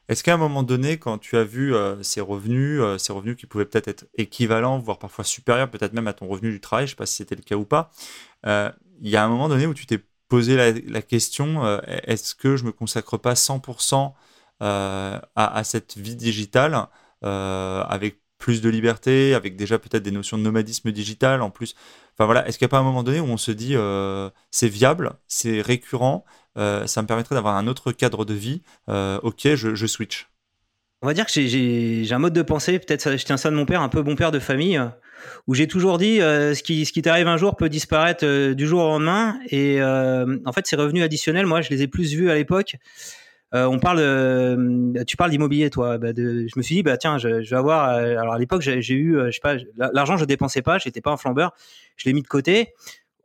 est-ce qu'à un moment donné, quand tu as vu ces revenus, ces revenus qui pouvaient peut-être être équivalents, voire parfois supérieurs, peut-être même à ton revenu du travail, je ne sais pas si c'était le cas ou pas, il y a un moment donné où tu t'es poser la, question euh, est-ce que je me consacre pas 100% euh, à, cette vie digitale euh, avec plus de liberté, avec déjà peut-être des notions de nomadisme digital en plus? Enfin voilà, est-ce qu'il n'y a pas un moment donné où on se dit c'est viable, c'est récurrent, ça me permettrait d'avoir un autre cadre de vie, ok, je, je, switch? On va dire que j'ai un mode de pensée, peut-être je tiens ça de mon père, un peu bon père de famille, où j'ai toujours dit euh, ce qui, ce qui t'arrive un jour peut disparaître euh, du jour au lendemain. Et euh, en fait, ces revenus additionnels, moi, je les ai plus vus à l'époque. on parle, tu parles d'immobilier, toi. Bah, je me suis dit, bah tiens, je, je vais avoir. alors à l'époque, j'ai eu, je sais pas, l'argent, je dépensais pas, j'étais pas un flambeur, je l'ai mis de côté.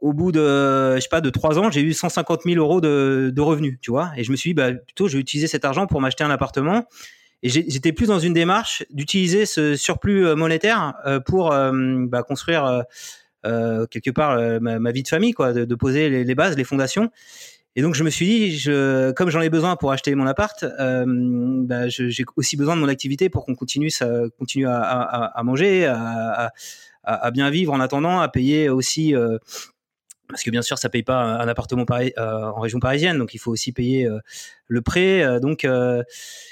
Au bout de, je sais pas, de trois ans, j'ai eu 150 000 euros de, de revenus, tu vois. Et je me suis dit, bah plutôt, je vais utiliser cet argent pour m'acheter un appartement. Et j'étais plus dans une démarche d'utiliser ce surplus euh, monétaire euh, pour euh, bah, construire quelque part ma, vie de famille, quoi, de, poser les, bases, les fondations. Et donc je me suis dit, je, comme j'en ai besoin pour acheter mon appart, bah, j'ai aussi besoin de mon activité pour qu'on continue, à, manger, à, à, bien vivre en attendant, à payer aussi parce que bien sûr ça paye pas un appartement euh, en région parisienne donc il faut aussi payer euh, le prêt euh, donc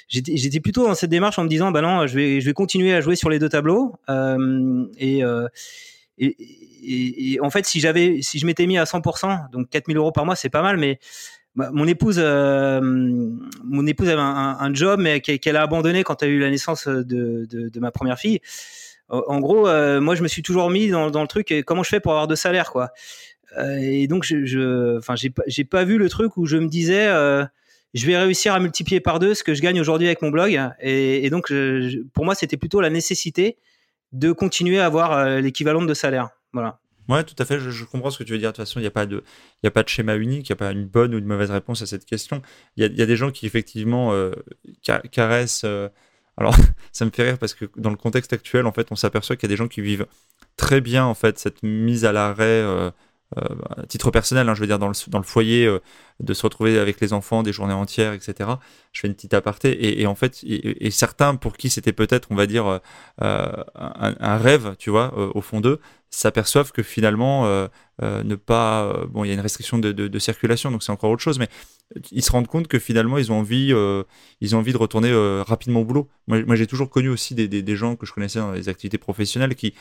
j'étais plutôt dans cette démarche en me disant bah non je vais je vais continuer à jouer sur les deux tableaux et, et, et, en fait si j'avais si je m'étais mis à 100% donc 4000 euros par mois c'est pas mal mais bah, mon épouse mon épouse avait un, job mais qu'elle a abandonné quand elle a eu la naissance de, de, de ma première fille en gros, moi, je me suis toujours mis dans, dans le truc. Comment je fais pour avoir de salaire, quoi? euh, et donc, je, enfin, j'ai pas, pas vu le truc où je me disais, euh, je vais réussir à multiplier par deux ce que je gagne aujourd'hui avec mon blog. Et, donc, pour moi, c'était plutôt la nécessité de continuer à avoir euh, l'équivalent de salaire. Voilà. Ouais, tout à fait. Je, comprends ce que tu veux dire. De toute façon, il n'y a pas de, a pas de schéma unique. Il n'y a pas une bonne ou une mauvaise réponse à cette question. Il y a, des gens qui effectivement caressent. alors, ça me fait rire parce que dans le contexte actuel, en fait, on s'aperçoit qu'il y a des gens qui vivent très bien en fait cette mise à l'arrêt à titre personnel, hein, je veux dire dans le, dans le foyer, de se retrouver avec les enfants des journées entières, etc. Je fais une petite aparté et, en fait, et, certains pour qui c'était peut-être, on va dire, un, un, rêve, tu vois, au fond d'eux, s'aperçoivent que finalement, euh, euh, ne pas. Euh, bon, il y a une restriction de, de, circulation, donc c'est encore autre chose, mais ils se rendent compte que finalement, ils ont envie, ils ont envie de retourner rapidement au boulot. Moi, j'ai toujours connu aussi des, des, gens que je connaissais dans les activités professionnelles qui,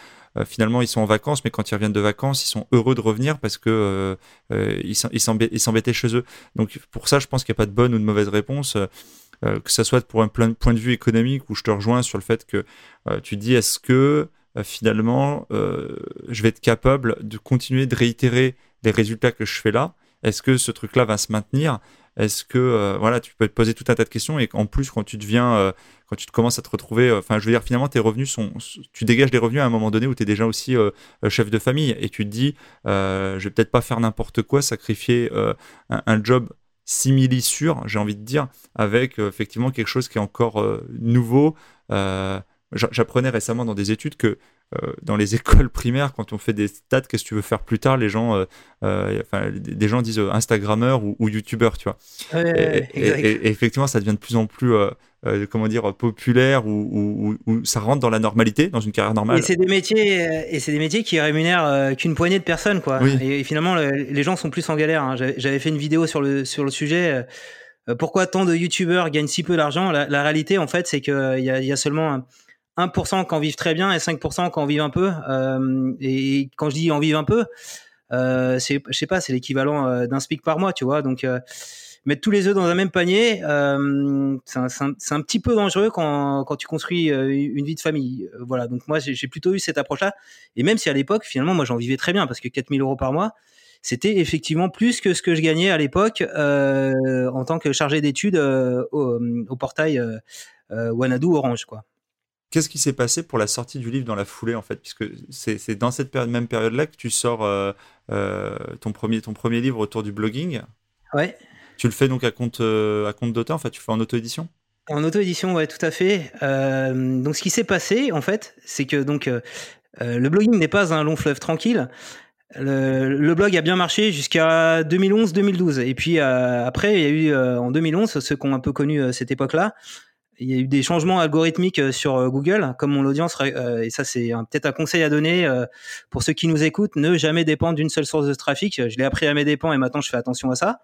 finalement, ils sont en vacances, mais quand ils reviennent de vacances, ils sont heureux de revenir parce que ils s'embêtaient chez eux. Donc, pour ça, je pense qu'il n'y a pas de bonne ou de mauvaise réponse. que ça soit pour un point de vue économique où je te rejoins sur le fait que tu dis est-ce que euh, finalement, euh, je vais être capable de continuer de réitérer les résultats que je fais là. Est-ce que ce truc-là va se maintenir? Est-ce que euh, voilà, tu peux te poser tout un tas de questions et en plus quand tu deviens, quand tu te commences à te retrouver, enfin, je veux dire, finalement, tes revenus sont, tu dégages des revenus à un moment donné où tu es déjà aussi chef de famille et tu te dis, je vais peut-être pas faire n'importe quoi, sacrifier un, un, job simili sûr, j'ai envie de dire, avec effectivement quelque chose qui est encore nouveau. J'apprenais récemment dans des études que euh, dans les écoles primaires, quand on fait des stats, qu'est-ce que tu veux faire plus tard, les gens, euh, euh, enfin, des gens disent Instagrammeur ou, ou YouTubeur, tu vois. et, effectivement, ça devient de plus en plus, comment dire, populaire ou, ça rentre dans la normalité, dans une carrière normale. Et c'est des métiers, et c'est des métiers qui rémunèrent qu'une poignée de personnes, quoi. Et, finalement, les gens sont plus en galère. Hein. J'avais fait une vidéo sur le sur le sujet. pourquoi tant de YouTubeurs gagnent si peu d'argent la, réalité, en fait, c'est qu'il y, y a, seulement 1% quand vivent très bien et 5% quand vivent un peu. Euh, et quand je dis en vivent un peu, euh, c'est, je sais pas, c'est l'équivalent euh, d'un speak par mois, tu vois. Donc mettre tous les œufs dans un même panier, c'est, un, petit peu dangereux quand, quand tu construis une vie de famille. Voilà. Donc moi, j'ai, plutôt eu cette approche-là. Et même si à l'époque, finalement, moi, j'en vivais très bien parce que 4000 euros par mois, c'était effectivement plus que ce que je gagnais à l'époque en tant que chargé d'études au, au, portail Wanadu Orange, quoi. Qu'est-ce qui s'est passé pour la sortie du livre dans la foulée, en fait? Puisque c'est dans cette période, même période-là que tu sors euh, euh, ton, premier, ton premier livre autour du blogging? Ouais. Tu le fais donc à compte, euh, à compte d'auteur, en fait, tu fais en auto-édition? En auto-édition, ouais, tout à fait. donc, ce qui s'est passé, en fait, c'est que donc, le blogging n'est pas un long fleuve tranquille. Le, le, blog a bien marché jusqu'à 2011-2012. Et puis après, il y a eu en 2011, ceux qui ont un peu connu cette époque-là, il y a eu des changements algorithmiques euh, sur euh, Google, comme mon audience, euh, et ça c'est peut-être un conseil à donner pour ceux qui nous écoutent, ne jamais dépendre d'une seule source de trafic. Je l'ai appris à mes dépens et maintenant je fais attention à ça.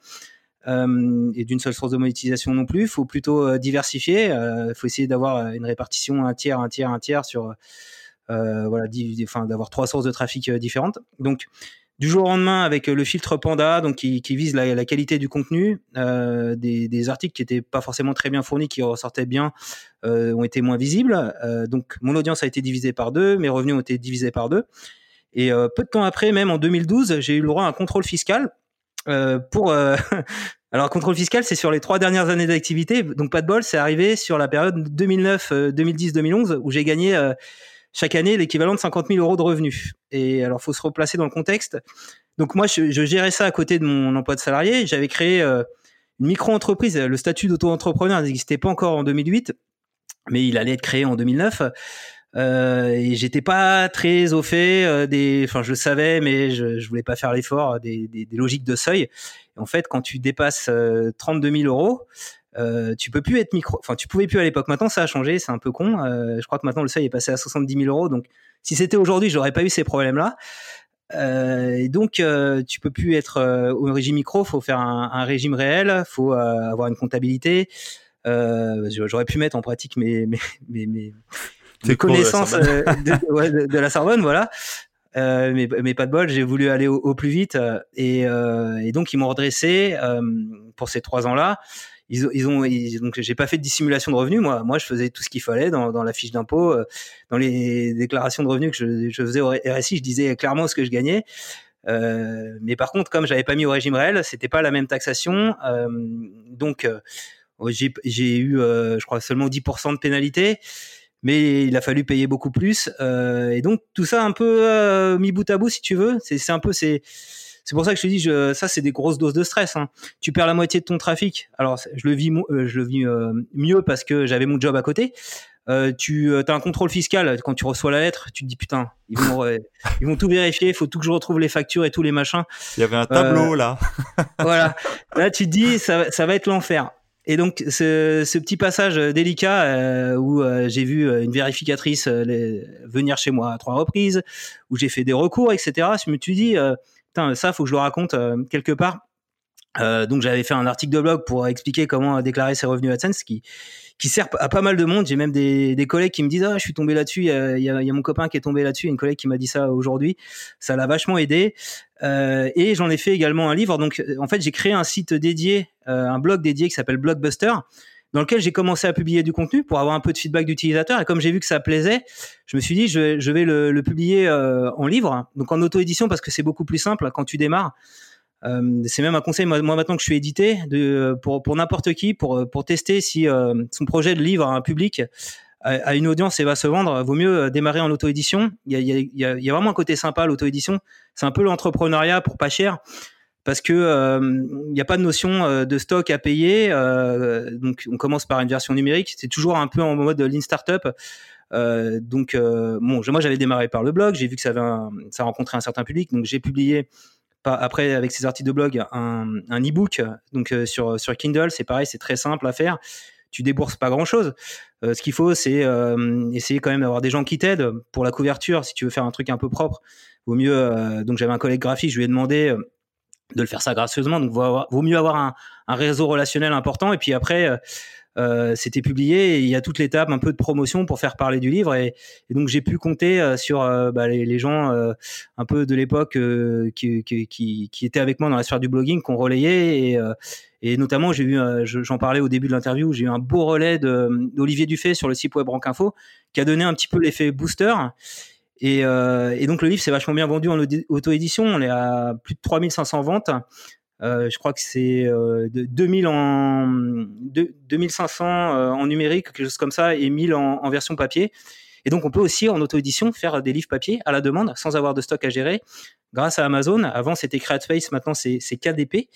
et d'une seule source de monétisation non plus. Il faut plutôt diversifier. Il faut essayer d'avoir une répartition un tiers, un tiers, un tiers sur voilà, enfin d'avoir trois sources de trafic différentes. Donc du jour au lendemain avec euh, le filtre Panda, donc qui, vise la, qualité du contenu, euh, des, articles qui étaient pas forcément très bien fournis, qui ressortaient bien, euh, ont été moins visibles. donc mon audience a été divisée par deux, mes revenus ont été divisés par deux. Et peu de temps après, même en 2012, j'ai eu le droit à un contrôle fiscal pour. Alors, contrôle fiscal, c'est sur les trois dernières années d'activité. Donc, pas de bol, c'est arrivé sur la période 2009, 2010, 2011, où j'ai gagné chaque année l'équivalent de 50 000 euros de revenus. Et alors, faut se replacer dans le contexte. Donc moi, je, gérais ça à côté de mon emploi de salarié. J'avais créé euh, une micro-entreprise. Le statut d'auto-entrepreneur n'existait pas encore en 2008, mais il allait être créé en 2009. Euh, et j'étais pas très au fait euh, des, enfin je savais, mais je, je voulais pas faire l'effort des, logiques de seuil. En fait, quand tu dépasses 32 000 euros, euh, tu peux plus être micro, enfin tu pouvais plus à l'époque. Maintenant ça a changé, c'est un peu con. Euh, je crois que maintenant le seuil est passé à 70 000 euros. Donc si c'était aujourd'hui, j'aurais pas eu ces problèmes-là. Euh, et donc euh, tu peux plus être au régime micro, faut faire un, un régime réel, faut avoir une comptabilité. j'aurais pu mettre en pratique mes mes mes, mes, connaissances de, de, la Sorbonne, voilà. Euh, mais, mais, pas de bol, j'ai voulu aller au, au plus vite et, euh, et, donc ils m'ont redressé pour ces trois ans-là ils, ils ont donc j'ai pas fait de dissimulation de revenus moi. Moi je faisais tout ce qu'il fallait dans, dans la fiche d'impôt euh, dans les déclarations de revenus que je, je, faisais au RSI je disais clairement ce que je gagnais. Euh, mais par contre comme j'avais pas mis au régime réel c'était pas la même taxation. Euh, donc euh, j'ai eu je crois seulement 10% de pénalité. Mais il a fallu payer beaucoup plus. Et donc tout ça un peu mis bout à bout si tu veux. C'est un peu c'est c'est pour ça que je te dis, je, ça, c'est des grosses doses de stress. Hein. Tu perds la moitié de ton trafic. Alors, je le vis, euh, je le vis euh, mieux parce que j'avais mon job à côté. euh, tu as un contrôle fiscal quand tu reçois la lettre, tu te dis putain, ils vont, ils vont tout vérifier, il faut tout que je retrouve les factures et tous les machins. Il y avait un tableau là. voilà, là tu te dis ça, ça va être l'enfer. Et donc ce, ce, petit passage délicat euh, où j'ai vu une vérificatrice venir chez moi à trois reprises, où j'ai fait des recours, etc. Je me suis dit, putain, ça faut que je le raconte quelque part. donc j'avais fait un article de blog pour expliquer comment déclarer ses revenus AdSense, qui qui sert à pas mal de monde. J'ai même des, des, collègues qui me disent ah je suis tombé là-dessus. Il y a, mon copain qui est tombé là-dessus. Une collègue qui m'a dit ça aujourd'hui. Ça l'a vachement aidé. Euh, et j'en ai fait également un livre. Donc en fait j'ai créé un site dédié, euh, un blog dédié qui s'appelle Blockbuster dans lequel j'ai commencé à publier du contenu pour avoir un peu de feedback d'utilisateurs. Et comme j'ai vu que ça plaisait, je me suis dit, je vais, le, publier euh, en livre, donc en auto-édition, parce que c'est beaucoup plus simple quand tu démarres. Euh, c'est même un conseil, moi, maintenant que je suis édité, pour, n'importe qui, pour, tester si euh, son projet de livre a un public, a, une audience et va se vendre, vaut mieux démarrer en auto-édition. Il y a, y a vraiment un côté sympa, l'auto-édition. C'est un peu l'entrepreneuriat pour pas cher parce que il n'y a pas de notion de stock à payer. donc on commence par une version numérique. C'est toujours un peu en mode lean startup. Euh, donc bon, moi j'avais démarré par le blog. J'ai vu que ça avait un, ça rencontrait un certain public, donc j'ai publié après avec ces articles de blog un, e-book donc euh, sur sur Kindle c'est pareil c'est très simple à faire tu débourses pas grand chose euh, ce qu'il faut c'est euh, essayer quand même d'avoir des gens qui t'aident pour la couverture si tu veux faire un truc un peu propre vaut mieux donc j'avais un collègue graphiste je lui ai demandé de le faire ça gracieusement. Donc vaut, mieux avoir un, réseau relationnel important. Et puis après euh, c'était publié et il y a toute l'étape un peu de promotion pour faire parler du livre. Et, donc j'ai pu compter euh, sur euh, bah, les, gens un peu de l'époque qui, qui, étaient avec moi dans la sphère du blogging qu'on relayait et, et notamment j'ai eu j'en parlais au début de l'interview j'ai eu un beau relais d'Olivier Dufay sur le site web Rank Info qui a donné un petit peu l'effet booster et, et, donc le livre s'est vachement bien vendu en auto-édition on est à plus de 3500 ventes euh, je crois que c'est euh, 2000 en 2500 euh, en numérique, quelque chose comme ça, et 1000 en, en, version papier. Et donc, on peut aussi en auto-édition faire des livres papier à la demande, sans avoir de stock à gérer, grâce à Amazon. Avant, c'était CreateSpace, maintenant c'est KDP.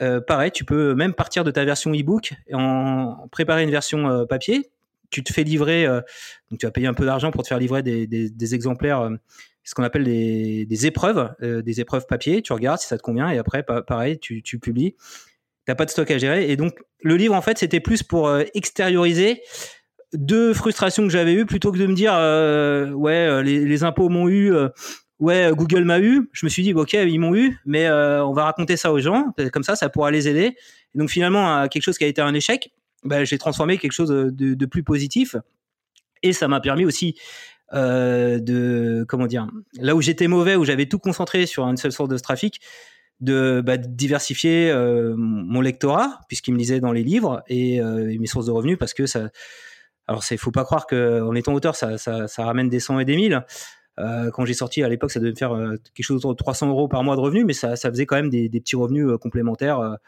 Euh, pareil, tu peux même partir de ta version e-book et en préparer une version euh, papier. Tu te fais livrer, euh, donc tu vas payer un peu d'argent pour te faire livrer des, exemplaires ce qu'on appelle des, épreuves, euh, des épreuves papier. Tu regardes si ça te convient et après, pareil, tu, tu publies. T'as pas de stock à gérer. Et donc, le livre, en fait, c'était plus pour euh, extérioriser deux frustrations que j'avais eues plutôt que de me dire, euh, ouais, les, les, impôts m'ont eu, ouais, Google m'a eu. Je me suis dit, ok, ils m'ont eu, mais on va raconter ça aux gens. Comme ça, ça pourra les aider. Et donc, finalement, quelque chose qui a été un échec, bah, j'ai transformé quelque chose de, de plus positif. Et ça m'a permis aussi euh, de comment dire là où j'étais mauvais, où j'avais tout concentré sur une seule source de trafic, de bah, diversifier euh, mon lectorat puisqu'il me lisait dans les livres et, euh, mes sources de revenus parce que ça. Alors c'est faut pas croire que en étant auteur ça, ça, ramène des cent et des mille. Euh, quand j'ai sorti à l'époque, ça devait me faire euh, quelque chose autour de 300 euros par mois de revenus, mais ça, ça faisait quand même des petits revenus complémentaires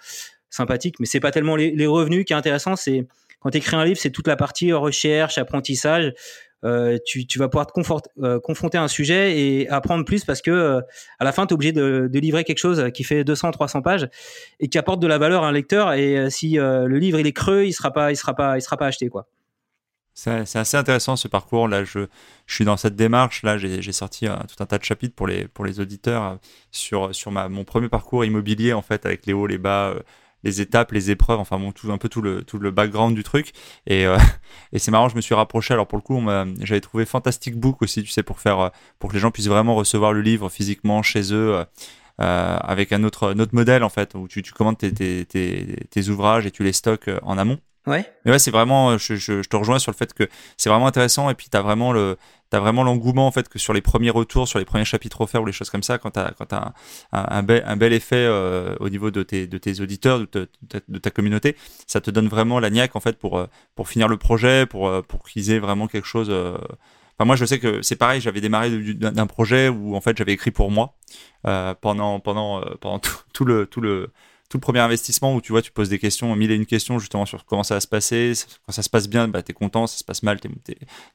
sympathiques. Mais c'est pas tellement les, revenus qui est intéressant, c'est quand tu écris un livre, c'est toute la partie recherche, apprentissage. Euh, tu, tu, vas pouvoir te euh, confronter à un sujet et apprendre plus parce que euh, à la fin, tu es obligé de, de, livrer quelque chose qui fait 200, 300 pages et qui apporte de la valeur à un lecteur. Et si le livre il est creux, il sera pas, il sera pas, il sera pas acheté quoi. C'est assez intéressant ce parcours. Là, je, je suis dans cette démarche. Là, j'ai sorti tout un tas de chapitres pour les, pour les auditeurs sur, sur ma, mon premier parcours immobilier, en fait, avec les hauts, les bas, les étapes, les épreuves, enfin bon, tout, un peu tout le, tout le background du truc. Et, euh, et c'est marrant, je me suis rapproché. Alors pour le coup, j'avais trouvé Fantastic Book aussi, tu sais, pour faire, euh, pour que les gens puissent vraiment recevoir le livre physiquement chez eux. Euh, avec un autre, un autre modèle en fait où tu, tu commandes tes, tes, tes, tes ouvrages et tu les stockes en amont. Ouais. Mais ouais, c'est vraiment, je, je, je, te rejoins sur le fait que c'est vraiment intéressant et puis tu as vraiment le, t'as vraiment l'engouement en fait que sur les premiers retours, sur les premiers chapitres offerts ou les choses comme ça, quand quand as un, un, bel, effet euh, au niveau de tes, de tes auditeurs, de, ta communauté, ça te donne vraiment la niaque en fait pour, euh, pour finir le projet, pour, euh, pour qu'ils aient vraiment quelque chose. Enfin, moi, je sais que c'est pareil. J'avais démarré d'un projet où en fait j'avais écrit pour moi pendant pendant pendant tout, le tout le tout premier investissement où tu vois, tu poses des questions, mille et une questions justement sur comment ça va se passer. Quand ça se passe bien, bah, tu es content, ça se passe mal, tu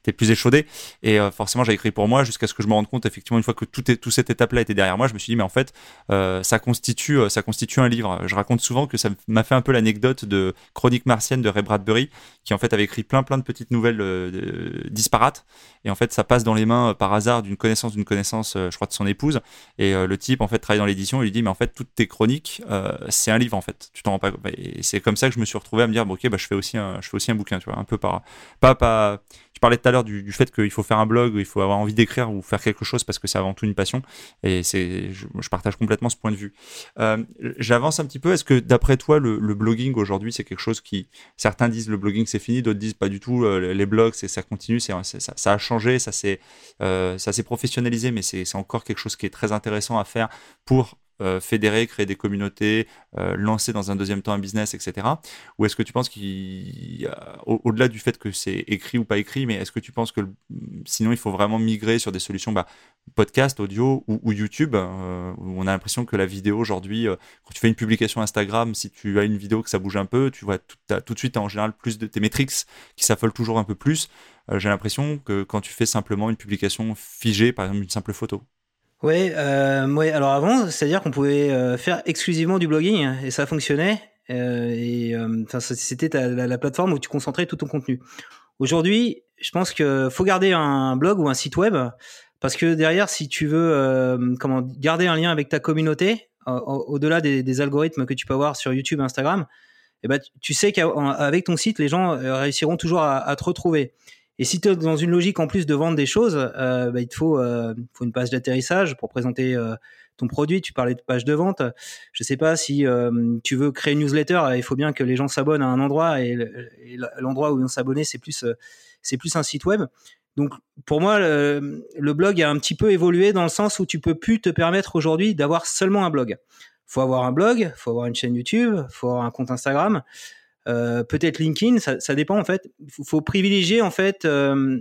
es, plus échaudé. Et euh, forcément, j'ai écrit pour moi jusqu'à ce que je me rende compte, effectivement, une fois que tout, est, tout cette étape-là était derrière moi, je me suis dit, mais en fait, euh, ça, constitue, euh, ça constitue un livre. Je raconte souvent que ça m'a fait un peu l'anecdote de Chronique martienne de Ray Bradbury, qui en fait avait écrit plein plein de petites nouvelles disparates. Et en fait, ça passe dans les mains par hasard d'une connaissance d'une connaissance, je crois, de son épouse. Et le type, en fait, travaille dans l'édition, il lui dit, mais en fait, toutes tes chroniques, c'est un livre, en fait. Tu t'en rends pas Et c'est comme ça que je me suis retrouvé à me dire, ok, bah, je fais aussi un, je fais aussi un bouquin, tu vois, un peu par, pas, pas, tu parlais tout à l'heure du, fait qu'il faut faire un blog, il faut avoir envie d'écrire ou faire quelque chose parce que c'est avant tout une passion. Et c'est, je, partage complètement ce point de vue. Euh, j'avance un petit peu. Est-ce que d'après toi, le, blogging aujourd'hui, c'est quelque chose qui, certains disent le blogging c'est fini, d'autres disent pas du tout. Euh, les blogs, ça continue, ça, ça, a changé, ça s'est, euh, ça s'est professionnalisé, mais c'est encore quelque chose qui est très intéressant à faire pour euh, fédérer, créer des communautés, euh, lancer dans un deuxième temps un business, etc. Ou est-ce que tu penses qu'il, au-delà du fait que c'est écrit ou pas écrit, mais est-ce que tu penses que sinon il faut vraiment migrer sur des solutions bah, podcast, audio ou, YouTube, euh, où on a l'impression que la vidéo aujourd'hui, quand tu fais une publication Instagram, si tu as une vidéo que ça bouge un peu, tu vois tout, tout de suite en général plus de tes métriques qui s'affolent toujours un peu plus. J'ai l'impression que quand tu fais simplement une publication figée, par exemple une simple photo. Ouais, euh, ouais, alors avant, c'est-à-dire qu'on pouvait euh, faire exclusivement du blogging et ça fonctionnait. Euh, et euh, c'était la, la, plateforme où tu concentrais tout ton contenu. Aujourd'hui, je pense qu'il faut garder un blog ou un site web parce que derrière, si tu veux euh, comment garder un lien avec ta communauté, au-delà des, algorithmes que tu peux avoir sur YouTube, Instagram, eh ben, tu sais qu'avec ton site, les gens réussiront toujours à te retrouver. Et si tu es dans une logique en plus de vendre des choses, euh, bah, il te faut, euh, faut, une page d'atterrissage pour présenter euh, ton produit. Tu parlais de page de vente. Je sais pas si tu veux créer une newsletter, il faut bien que les gens s'abonnent à un endroit et l'endroit où ils vont s'abonner, c'est plus, un site web. Donc pour moi, le, blog a un petit peu évolué dans le sens où tu peux plus te permettre aujourd'hui d'avoir seulement un blog. Faut avoir un blog, faut avoir une chaîne YouTube, faut avoir un compte Instagram. Euh, peut-être LinkedIn, ça, dépend en fait. Il faut, privilégier en fait euh,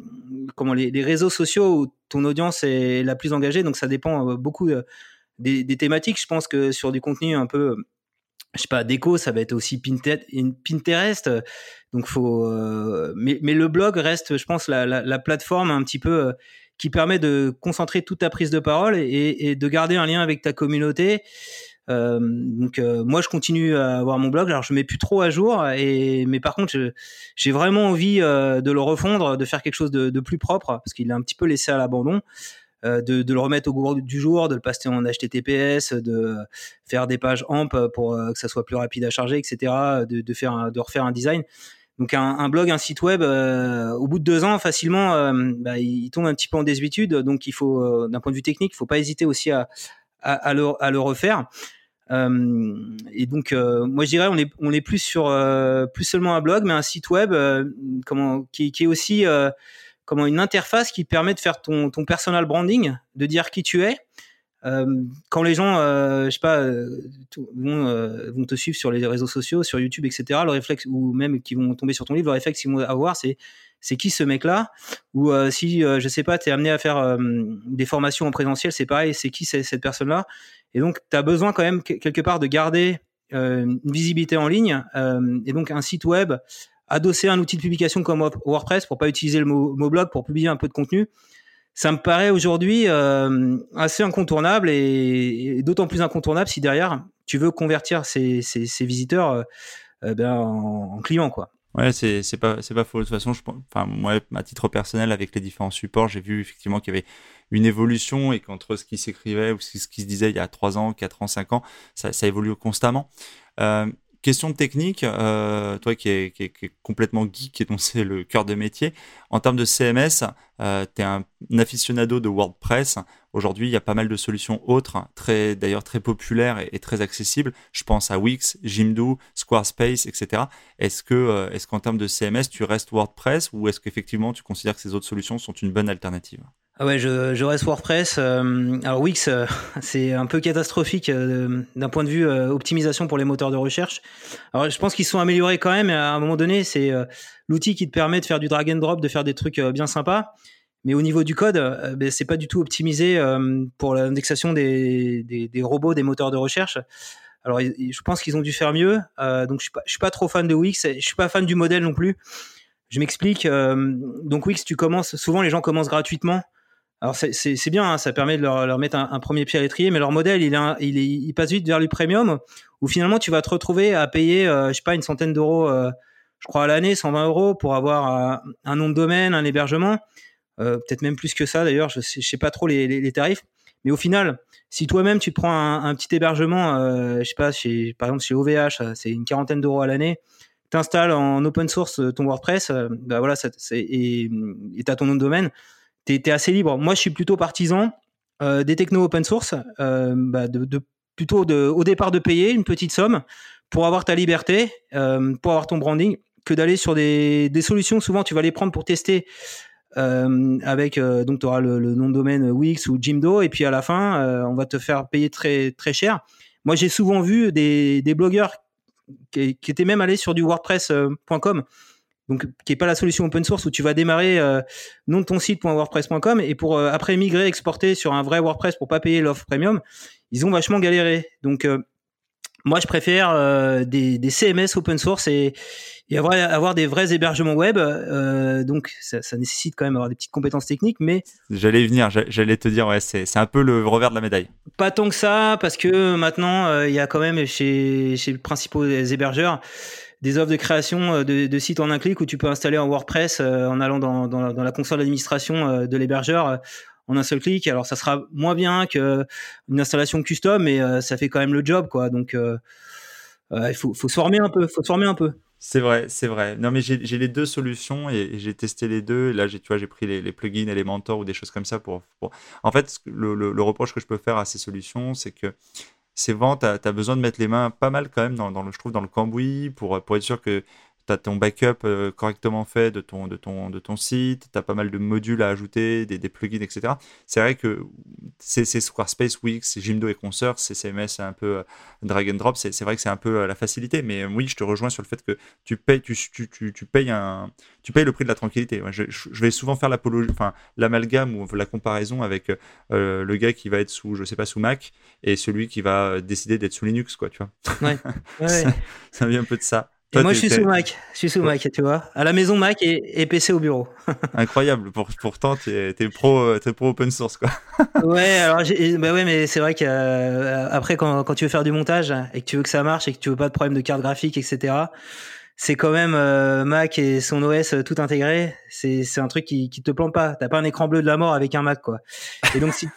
comment les, réseaux sociaux où ton audience est la plus engagée. Donc ça dépend euh, beaucoup des, thématiques. Je pense que sur du contenu un peu, je sais pas, déco, ça va être aussi Pinterest. Donc faut, mais, le blog reste, je pense, la, la, la plateforme un petit peu qui permet de concentrer toute ta prise de parole et de garder un lien avec ta communauté. Euh, donc euh, moi je continue à avoir mon blog. Alors je mets plus trop à jour, mais par contre j'ai vraiment envie euh, de le refondre, de faire quelque chose de, plus propre parce qu'il est un petit peu laissé à l'abandon. De, le remettre au goût du jour, de le passer en HTTPS, de faire des pages AMP pour que ça soit plus rapide à charger, etc. De, faire de refaire un design. Donc un, blog, un site web, au bout de deux ans, facilement, bah, il tombe un petit peu en désuétude. Donc il faut, d'un point de vue technique, il faut pas hésiter aussi à le, refaire. Euh, et donc, euh, moi, je dirais, on est, on est plus sur euh, plus seulement un blog, mais un site web, comment, qui, qui est aussi comment une interface qui permet de faire ton, ton personal branding, de dire qui tu es. Euh, quand les gens, euh, je sais pas, vont, vont, te suivre sur les réseaux sociaux, sur YouTube, etc., le réflexe, ou même qui vont tomber sur ton livre, le réflexe qu'ils vont avoir, c'est c'est qui ce mec-là? Ou si, je sais pas, tu es amené à faire des formations en présentiel, c'est pareil, c'est qui cette personne-là? Et donc, tu as besoin quand même quelque part de garder euh, une visibilité en ligne. Euh, et donc, un site web adossé à un outil de publication comme WordPress pour pas utiliser le mot, blog pour publier un peu de contenu. Ça me paraît aujourd'hui euh, assez incontournable et, d'autant plus incontournable si derrière tu veux convertir ces, ces, visiteurs euh, ben, en, en clients quoi. Ouais, c'est c'est pas c'est pas faux. De toute façon, je, enfin moi, à titre personnel, avec les différents supports, j'ai vu effectivement qu'il y avait une évolution et qu'entre ce qui s'écrivait ou ce qui se disait il y a 3 ans, 4 ans, 5 ans, ça, évolue constamment. Euh, question technique, euh, toi qui es, complètement geek et dont c'est le cœur de métier, en termes de CMS, euh, tu es un aficionado de WordPress. Aujourd'hui, il y a pas mal de solutions autres, très d'ailleurs très populaires et, très accessibles. Je pense à Wix, Jimdo, Squarespace, etc. Est-ce euh, est-ce qu'en termes de CMS, tu restes WordPress ou est-ce qu'effectivement tu considères que ces autres solutions sont une bonne alternative? Ah ouais, je, je reste WordPress. Euh, alors Wix, euh, c'est un peu catastrophique euh, d'un point de vue optimisation pour les moteurs de recherche. Alors je pense qu'ils sont améliorés quand même. À un moment donné, c'est l'outil qui te permet de faire du drag and drop, de faire des trucs bien sympas. Mais au niveau du code, ben, c'est pas du tout optimisé pour l'indexation des, des, des, robots, des moteurs de recherche. Alors, je pense qu'ils ont dû faire mieux. donc, je suis pas, je suis pas trop fan de Wix. Je suis pas fan du modèle non plus. Je m'explique. donc, Wix, tu commences. Souvent, les gens commencent gratuitement. Alors c'est bien, hein, ça permet de leur, leur mettre un, premier pied à l'étrier, mais leur modèle il, est, il, passe vite vers le premium, où finalement tu vas te retrouver à payer, euh, je sais pas, une centaine d'euros, euh, je crois à l'année, 120 euros pour avoir euh, un nom de domaine, un hébergement, peut-être même plus que ça d'ailleurs, je sais, sais pas trop les, les, tarifs, mais au final, si toi-même tu prends un, petit hébergement, je sais pas, chez, par exemple chez OVH, c'est une quarantaine d'euros à l'année, t'installes en open source ton WordPress, bah voilà, ça, et t'as ton nom de domaine tu es, assez libre. Moi, je suis plutôt partisan euh, des technos open source, euh, bah, plutôt au départ de payer une petite somme pour avoir ta liberté, euh, pour avoir ton branding, que d'aller sur des, solutions. Souvent, tu vas les prendre pour tester avec donc tu auras le, nom de domaine Wix ou Jimdo et puis à la fin on va te faire payer très très cher. Moi j'ai souvent vu des, blogueurs qui, étaient même allés sur du WordPress.com donc qui est pas la solution open source où tu vas démarrer euh, nom de ton site.wordpress.com et pour euh, après migrer, exporter sur un vrai WordPress pour pas payer l'offre premium, ils ont vachement galéré. Donc euh, moi je préfère des, CMS open source et, avoir, avoir, des vrais hébergements web. donc ça, nécessite quand même avoir des petites compétences techniques, mais j'allais venir, j'allais te dire ouais c'est un peu le revers de la médaille. Pas tant que ça parce que maintenant il y a quand même chez chez les principaux hébergeurs des offres de création euh, de, sites en un clic où tu peux installer en WordPress euh, en allant dans, la, console d'administration euh, de l'hébergeur en un seul clic. Alors ça sera moins bien qu'une installation custom, mais ça fait quand même le job, quoi. Donc il faut, se former un peu, faut se former un peu. C'est vrai, c'est vrai. Non, mais j'ai les deux solutions et, j'ai testé les deux. là, tu vois, j'ai pris les, les, plugins Elementor ou des choses comme ça pour. En fait, le, reproche que je peux faire à ces solutions, c'est que ces ventes, tu as, besoin de mettre les mains pas mal quand même dans, le, je trouve, dans le cambouis pour, pour être sûr que tu as ton backup euh, correctement fait de ton, de ton, de ton site, tu as pas mal de modules à ajouter, des, des plugins, etc. C'est vrai que c'est Squarespace, Wix, Jimdo et consorts, c'est CMS, c'est un peu euh, drag and drop, c'est vrai que c'est un peu euh, la facilité, mais oui, je te rejoins sur le fait que tu payes, tu, tu, tu, payes, un, tu payes le prix de la tranquillité. Je, je vais souvent faire l'amalgame ou la comparaison avec le gars qui va être sous, je sais pas, sous Mac et celui qui va décider d'être sous Linux, quoi, tu vois. Ouais, ouais. ça vient un peu de ça. Et moi, je suis sous Mac. Je suis sous Mac, tu vois. À la maison Mac et, PC au bureau. Incroyable. Pour, pourtant, tu es, pro, es pro open source, quoi. ouais, alors, bah ouais, mais c'est vrai qu'après, euh, quand, quand tu veux faire du montage et que tu veux que ça marche et que tu veux pas de problème de carte graphique, etc., c'est quand même euh, Mac et son OS tout intégré. C'est un truc qui, qui te plante pas. T'as pas un écran bleu de la mort avec un Mac, quoi. Et donc, si,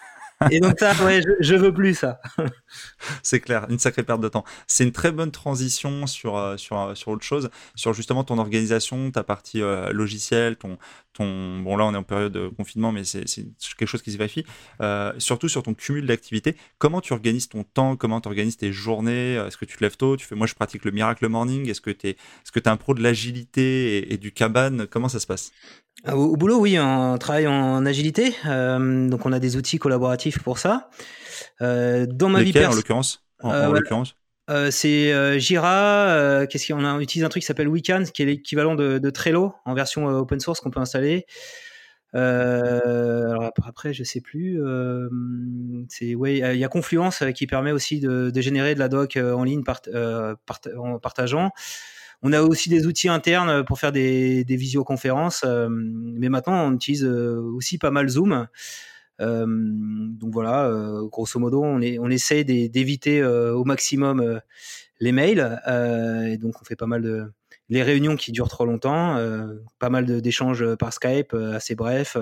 et donc ça, ouais, je, veux plus ça. C'est clair, une sacrée perte de temps. C'est une très bonne transition sur, euh, sur, euh, sur autre chose, sur justement ton organisation, ta partie euh, logicielle, ton, ton... Bon là on est en période de confinement, mais c'est quelque chose qui se vérifie. surtout sur ton cumul d'activités. Comment tu organises ton temps? Comment tu organises tes journées? Est-ce que tu te lèves tôt? Tu fais... Moi je pratique le miracle morning. Est-ce que tu es, est -ce es un pro de l'agilité et, et, du Kanban? Comment ça se passe? Ah, au, boulot, oui, on travaille en agilité, euh, donc on a des outils collaboratifs pour ça. Euh, dans ma vie en l'occurrence? En, euh, l'occurrence? C'est Jira. Qu'est-ce qu'on a utilise un truc qui s'appelle Weekend, qui est l'équivalent de, Trello en version open source qu'on peut installer. après, je sais plus. c'est ouais, il y a Confluence qui permet aussi de, générer de la doc en ligne en partageant. On a aussi des outils internes pour faire des, visioconférences, euh, mais maintenant on utilise euh, aussi pas mal Zoom. Donc voilà, grosso modo, on, est, essaie d'éviter au maximum les mails. et donc on fait pas mal de les réunions qui durent trop longtemps, pas mal d'échanges par Skype assez brefs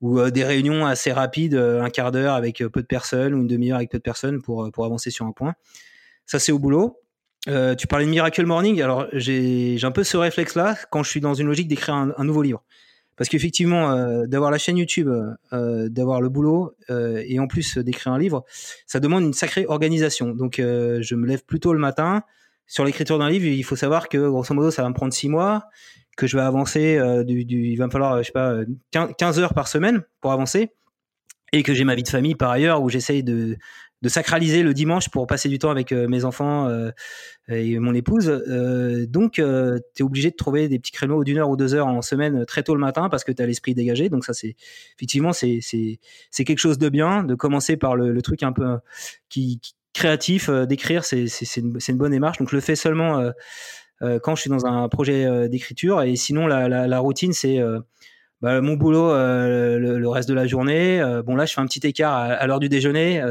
ou des réunions assez rapides, un quart d'heure avec peu de personnes ou une demi-heure avec peu de personnes pour, pour avancer sur un point. Ça, c'est au boulot. Tu parlais de Miracle Morning. Alors, j'ai un peu ce réflexe-là quand je suis dans une logique d'écrire un, nouveau livre. Parce qu'effectivement, euh, d'avoir la chaîne YouTube, euh, d'avoir le boulot et en plus d'écrire un livre, ça demande une sacrée organisation. Donc, je me lève plutôt le matin. Sur l'écriture d'un livre, il faut savoir que grosso modo, ça va me prendre six mois, que je vais avancer. Il va me falloir, je sais pas, 15 heures par semaine pour avancer et que j'ai ma vie de famille par ailleurs où j'essaye de, de sacraliser le dimanche pour passer du temps avec euh, mes enfants euh, et mon épouse. Euh, donc, tu es obligé de trouver des petits créneaux d'une heure ou deux heures en semaine très tôt le matin parce que tu as l'esprit dégagé. Donc, ça, c'est effectivement, c'est quelque chose de bien de commencer par le, truc un peu qui, créatif d'écrire, c'est une, une, bonne démarche. Donc le fais seulement quand je suis dans un projet d'écriture. Et sinon, la routine, c'est bah, mon boulot le, reste de la journée. bon là, je fais un petit écart à, l'heure du déjeuner.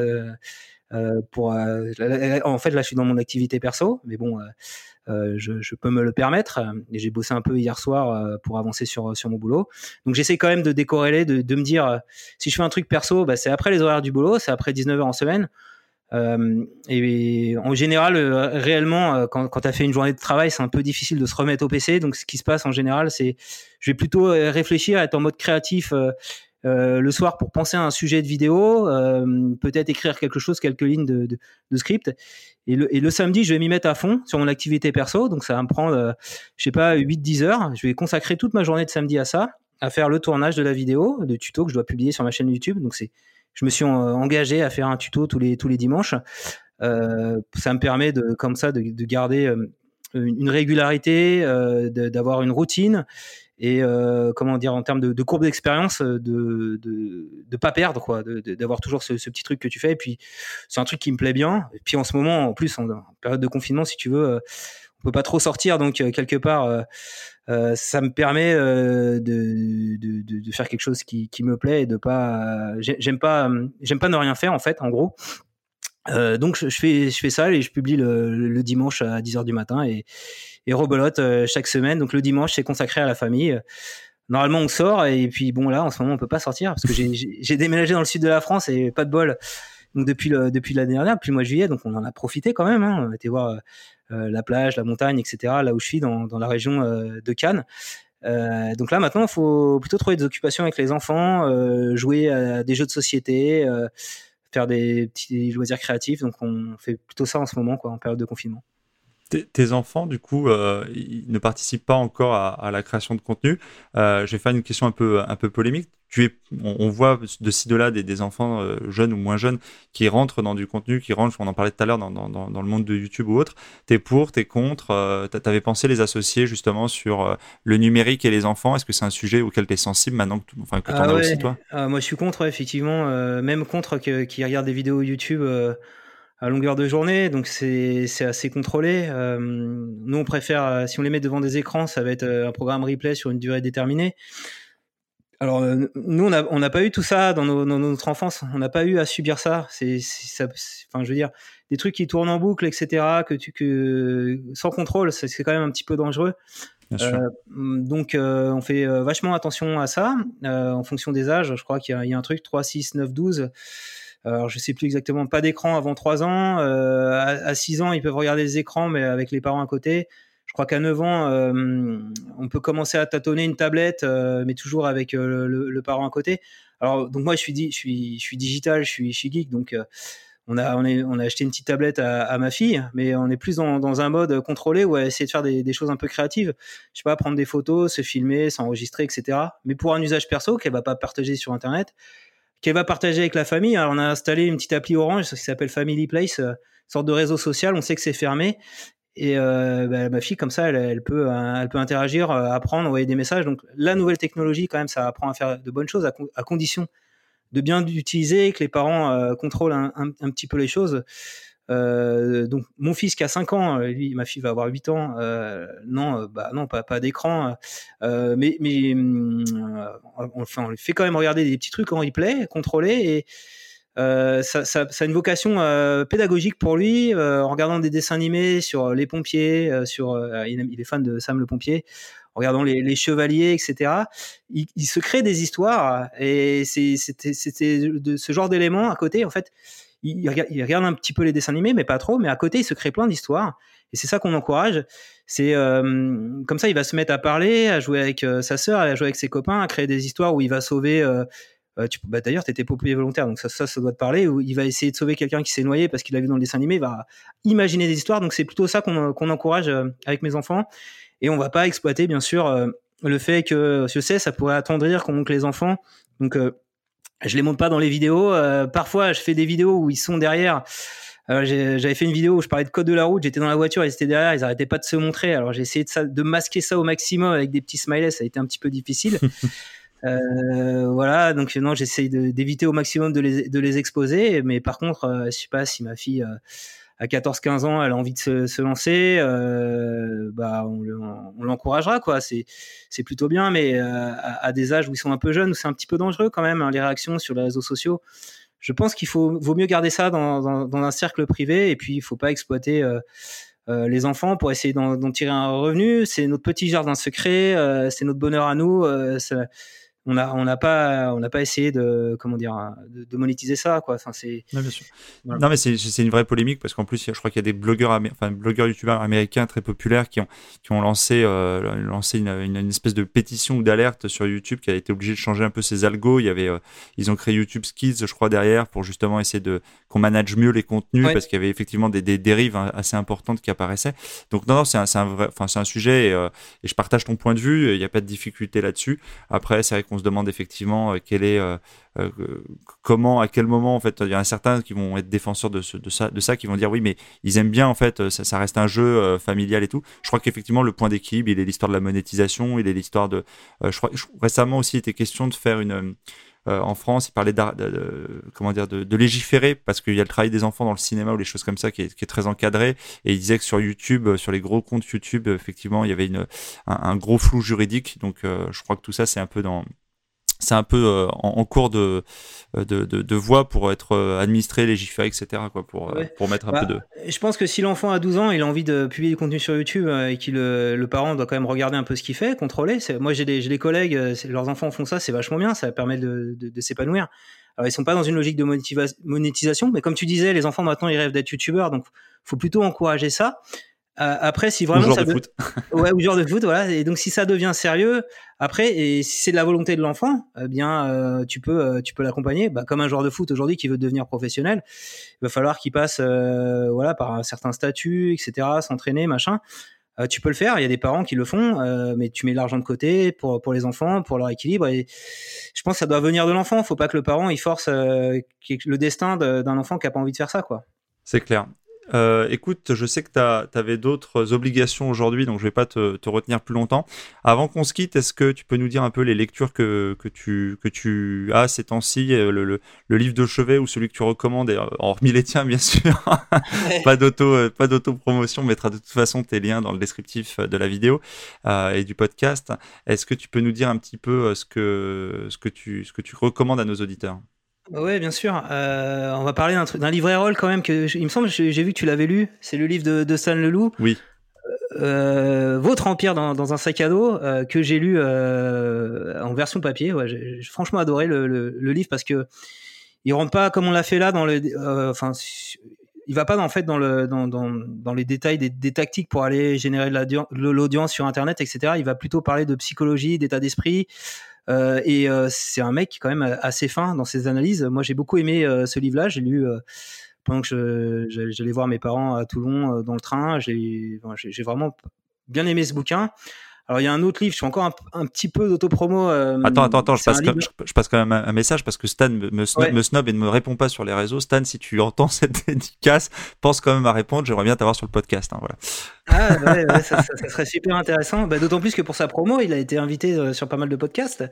pour, en fait, là, je suis dans mon activité perso, mais bon, euh, je, peux me le permettre. Et j'ai bossé un peu hier soir euh, pour avancer sur, sur mon boulot. Donc j'essaie quand même de décorréler, de, de me dire, euh, si je fais un truc perso, bah, c'est après les horaires du boulot, c'est après 19h en semaine. Et en général, réellement, quand, quand tu as fait une journée de travail, c'est un peu difficile de se remettre au PC. Donc, ce qui se passe en général, c'est je vais plutôt réfléchir, être en mode créatif euh, le soir pour penser à un sujet de vidéo, euh, peut-être écrire quelque chose, quelques lignes de, script. Et le, et le, samedi, je vais m'y mettre à fond sur mon activité perso. Donc ça va me prendre, euh, je sais pas, 8-10 heures. Je vais consacrer toute ma journée de samedi à ça, à faire le tournage de la vidéo, de tuto que je dois publier sur ma chaîne YouTube. Donc c'est, je me suis engagé à faire un tuto tous les tous les dimanches. Euh, ça me permet de comme ça de, de garder une régularité, d'avoir une routine et euh, comment dire en termes de, courbe d'expérience euh, de, de pas perdre quoi d'avoir toujours ce, petit truc que tu fais et puis c'est un truc qui me plaît bien et puis en ce moment en plus en, période de confinement si tu veux euh, on peut pas trop sortir donc quelque part ça me permet de, faire quelque chose qui, me plaît et de pas j'aime pas j'aime pas ne rien faire en fait en gros euh, donc je, fais je ça et je publie le, dimanche à 10h du matin et, et rebelote euh, chaque semaine. Donc le dimanche, c'est consacré à la famille. Normalement, on sort et puis bon là, en ce moment, on peut pas sortir parce que j'ai déménagé dans le sud de la France et pas de bol. Depuis l'année dernière, depuis le mois de juillet, donc on en a profité quand même. Hein. On a été voir euh, la plage, la montagne, etc. Là où je suis, dans, la région euh, de Cannes. Euh, donc là maintenant, il faut plutôt trouver des occupations avec les enfants, euh, jouer à des jeux de société, faire des petits loisirs créatifs. Donc on fait plutôt ça en ce moment, en période de confinement tes enfants, du coup, euh, ils ne participent pas encore à, la création de contenu. Euh, je vais faire une question un peu polémique. Tu es, on, voit de ci de là des, des enfants euh, jeunes ou moins jeunes qui rentrent dans du contenu, qui rentrent, on en parlait tout à l'heure, dans, dans, dans, le monde de YouTube ou autre. T'es pour, t'es contre. Euh, T'avais pensé les associer justement sur euh, le numérique et les enfants. Est-ce que c'est un sujet auquel tu es sensible maintenant que, enfin, que tu en ah as aussi, toi? Ah, Moi, je suis contre, effectivement. même contre qui regardent des vidéos YouTube à longueur de journée, donc c'est assez contrôlé. Euh, nous, on préfère, si on les met devant des écrans, ça va être un programme replay sur une durée déterminée. Alors, nous, on n'a on pas eu tout ça dans, nos, dans, notre enfance. On n'a pas eu à subir ça. C'est, enfin, je veux dire, des trucs qui tournent en boucle, etc., que tu, que sans contrôle, c'est quand même un petit peu dangereux. Euh, donc, on fait vachement attention à ça en fonction des âges. Je crois qu'il y, y, a un truc 3, 6, 9, 12 alors je sais plus exactement, pas d'écran avant 3 ans. Euh, à, 6 ans, ils peuvent regarder les écrans, mais avec les parents à côté. Je crois qu'à 9 ans, euh, on peut commencer à tâtonner une tablette, euh, mais toujours avec le, le, parent à côté. Alors donc moi, je suis, digital, je suis, geek, donc on a, acheté une petite tablette à, ma fille, mais on est plus dans, un mode contrôlé où elle essayer de faire des, choses un peu créatives. Je sais pas, prendre des photos, se filmer, s'enregistrer, etc. Mais pour un usage perso qu'elle va pas partager sur Internet qu'elle va partager avec la famille. Alors, on a installé une petite appli Orange qui s'appelle Family Place, euh, sorte de réseau social. On sait que c'est fermé. Et euh, bah, ma fille, comme ça, elle, peut, euh, elle peut interagir, euh, apprendre, envoyer des messages. Donc, la nouvelle technologie, quand même, ça apprend à faire de bonnes choses à, condition de bien l'utiliser, que les parents contrôlent un, un, petit peu les choses. Donc mon fils qui a 5 ans, lui, ma fille va avoir 8 ans, non, bah non, pas, pas d'écran, mais, mais enfin, on lui fait quand même regarder des petits trucs en replay, contrôler ça, ça, a une vocation euh, pédagogique pour lui, euh, en regardant des dessins animés sur les pompiers, sur, il, est fan de Sam le pompier, en regardant les, chevaliers, etc. Il, se crée des histoires et c'était ce genre d'éléments à côté, en fait il, regarde, un petit peu les dessins animés, mais pas trop. Mais à côté, il se crée plein d'histoires. Et c'est ça qu'on encourage. C'est euh, comme ça, il va se mettre à parler, à jouer avec euh, sa sœur, à jouer avec ses copains, à créer des histoires où il va sauver. Euh, tu, bah, D'ailleurs, tu étais pompier volontaire, donc ça, ça, doit te parler. Où il va essayer de sauver quelqu'un qui s'est noyé parce qu'il l'a vu dans le dessin animé. Il va imaginer des histoires. Donc c'est plutôt ça qu'on encourage avec mes enfants. Et on va pas exploiter, bien sûr, le fait que, je sais, ça pourrait attendrir qu'on les enfants. Donc je les monte pas dans les vidéos. Euh, parfois, je fais des vidéos où ils sont derrière. J'avais fait une vidéo où je parlais de code de la route. J'étais dans la voiture, ils étaient derrière, ils arrêtaient pas de se montrer. Alors j'ai essayé de, ça, de masquer ça au maximum avec des petits smileys. Ça a été un petit peu difficile. voilà, donc non, j'essaye d'éviter au maximum de les, de les exposer, mais par contre, je sais pas si ma fille à 14-15 ans, elle a envie de se, lancer, euh, bah on, l'encouragera quoi. C'est plutôt bien, mais euh, à, des âges où ils sont un peu jeunes, où c'est un petit peu dangereux quand même hein, les réactions sur les réseaux sociaux. Je pense qu'il faut vaut mieux garder ça dans, dans, un cercle privé et puis il faut pas exploiter euh, euh les enfants pour essayer d'en tirer un revenu. C'est notre petit jardin secret, euh, c'est notre bonheur à nous. On a on n'a pas on n'a pas essayé de comment dire de, monétiser ça quoi. Enfin c'est non, mais c'est une vraie polémique parce qu'en plus je crois qu'il y a des blogueurs enfin blogueurs youtubeurs américains très populaires qui ont qui ont lancé euh, lancé une, une, espèce de pétition ou d'alerte sur YouTube qui a été obligé de changer un peu ses algos. Il y avait euh, ils ont créé YouTube Skills je crois derrière pour justement essayer de qu'on manage mieux les contenus parce qu'il y avait effectivement des, des dérives hein, assez importantes qui apparaissaient. Donc non, non c'est un, un vrai enfin c'est un sujet et, euh, et, je partage ton point de vue. Il n'y a pas de difficulté là-dessus. Après c'est vrai qu'on se demande effectivement euh, quel est, euh, euh, comment, à quel moment, en fait, il y a un certain qui vont être défenseurs de, de, ça, de ça, qui vont dire oui, mais ils aiment bien, en fait, ça, reste un jeu familial et tout. Je crois qu'effectivement, le point d'équilibre, il est l'histoire de la monétisation, il est l'histoire de. je crois, récemment aussi, il était question de faire une. en France, il parlait de, comment dire, de, légiférer parce qu'il y a le travail des enfants dans le cinéma ou les choses comme ça qui est, très encadré. Et il disait que sur YouTube, sur les gros comptes YouTube, effectivement, il y avait un, gros flou juridique. Donc, je crois que tout ça, c'est un peu dans, c'est un peu euh, en, cours de, de, de, de, voie pour être euh, administré, légiféré, etc. Quoi, pour, euh, pour mettre un bah, peu de. Je pense que si l'enfant a 12 ans, il a envie de publier du contenu sur YouTube et que le, le, parent doit quand même regarder un peu ce qu'il fait, contrôler. Moi, j'ai des, des collègues, leurs enfants font ça, c'est vachement bien, ça permet de, de, de s'épanouir. Alors, ils sont pas dans une logique de monétisation, mais comme tu disais, les enfants maintenant, ils rêvent d'être youtubeurs, donc faut plutôt encourager ça. Euh, après, si vraiment ou ça de foot. ouais, ou genre de foot, voilà. Et donc, si ça devient sérieux, après, et si c'est de la volonté de l'enfant, eh bien, euh, tu peux, euh, tu peux l'accompagner. Bah, comme un joueur de foot aujourd'hui qui veut devenir professionnel, il va falloir qu'il passe, voilà, par un certain statut, etc., s'entraîner, machin. tu peux le faire. Il y a des parents qui le font, mais tu mets l'argent de côté pour pour les enfants, pour leur équilibre. Et je pense que ça doit venir de l'enfant. Faut pas que le parent il force le destin d'un enfant qui a pas envie de faire ça, quoi. C'est clair. Euh, écoute, je sais que tu avais d'autres obligations aujourd'hui, donc je vais pas te, te, retenir plus longtemps. Avant qu'on se quitte, est-ce que tu peux nous dire un peu les lectures que, que, tu, que tu as ces temps-ci, euh, le, le, le, livre de chevet ou celui que tu recommandes, et, hormis les tiens bien sûr, pas d'auto euh, pas d'auto-promotion, on mettra de toute façon tes liens dans le descriptif de la vidéo euh, et du podcast. Est-ce que tu peux nous dire un petit peu ce que, ce que, tu, ce que tu recommandes à nos auditeurs? Oui, bien sûr. Euh, on va parler d'un, d'un livre Erol quand même que il me semble j'ai, j'ai vu que tu l'avais lu. C'est le livre de, de Stan Leloup. Oui. Euh, Votre empire dans, dans, un sac à dos euh, que j'ai lu en version papier. Ouais, j'ai, franchement adoré le, le, le, livre parce que il rentre pas comme on l'a fait là dans le. Enfin, il va pas en fait dans le dans, dans, dans les détails des, des, tactiques pour aller générer de l'audience sur internet, etc. Il va plutôt parler de psychologie, d'état d'esprit. Euh, et euh, c'est un mec quand même assez fin dans ses analyses. Moi, j'ai beaucoup aimé euh, ce livre-là. J'ai lu pendant que j'allais voir mes parents à Toulon dans le train. J'ai vraiment bien aimé ce bouquin. Alors il y a un autre livre, je suis encore un, petit peu d'autopromo. Euh, attends, attends, attends, je passe, quand, je, passe, quand même un, message parce que Stan me, snob, me, snob, et ne me répond pas sur les réseaux. Stan, si tu entends cette dédicace, pense quand même à répondre. J'aimerais bien t'avoir sur le podcast. Hein, voilà. Ah ouais, ouais ça, ça, ça, serait super intéressant. Bah, D'autant plus que pour sa promo, il a été invité euh, sur pas mal de podcasts.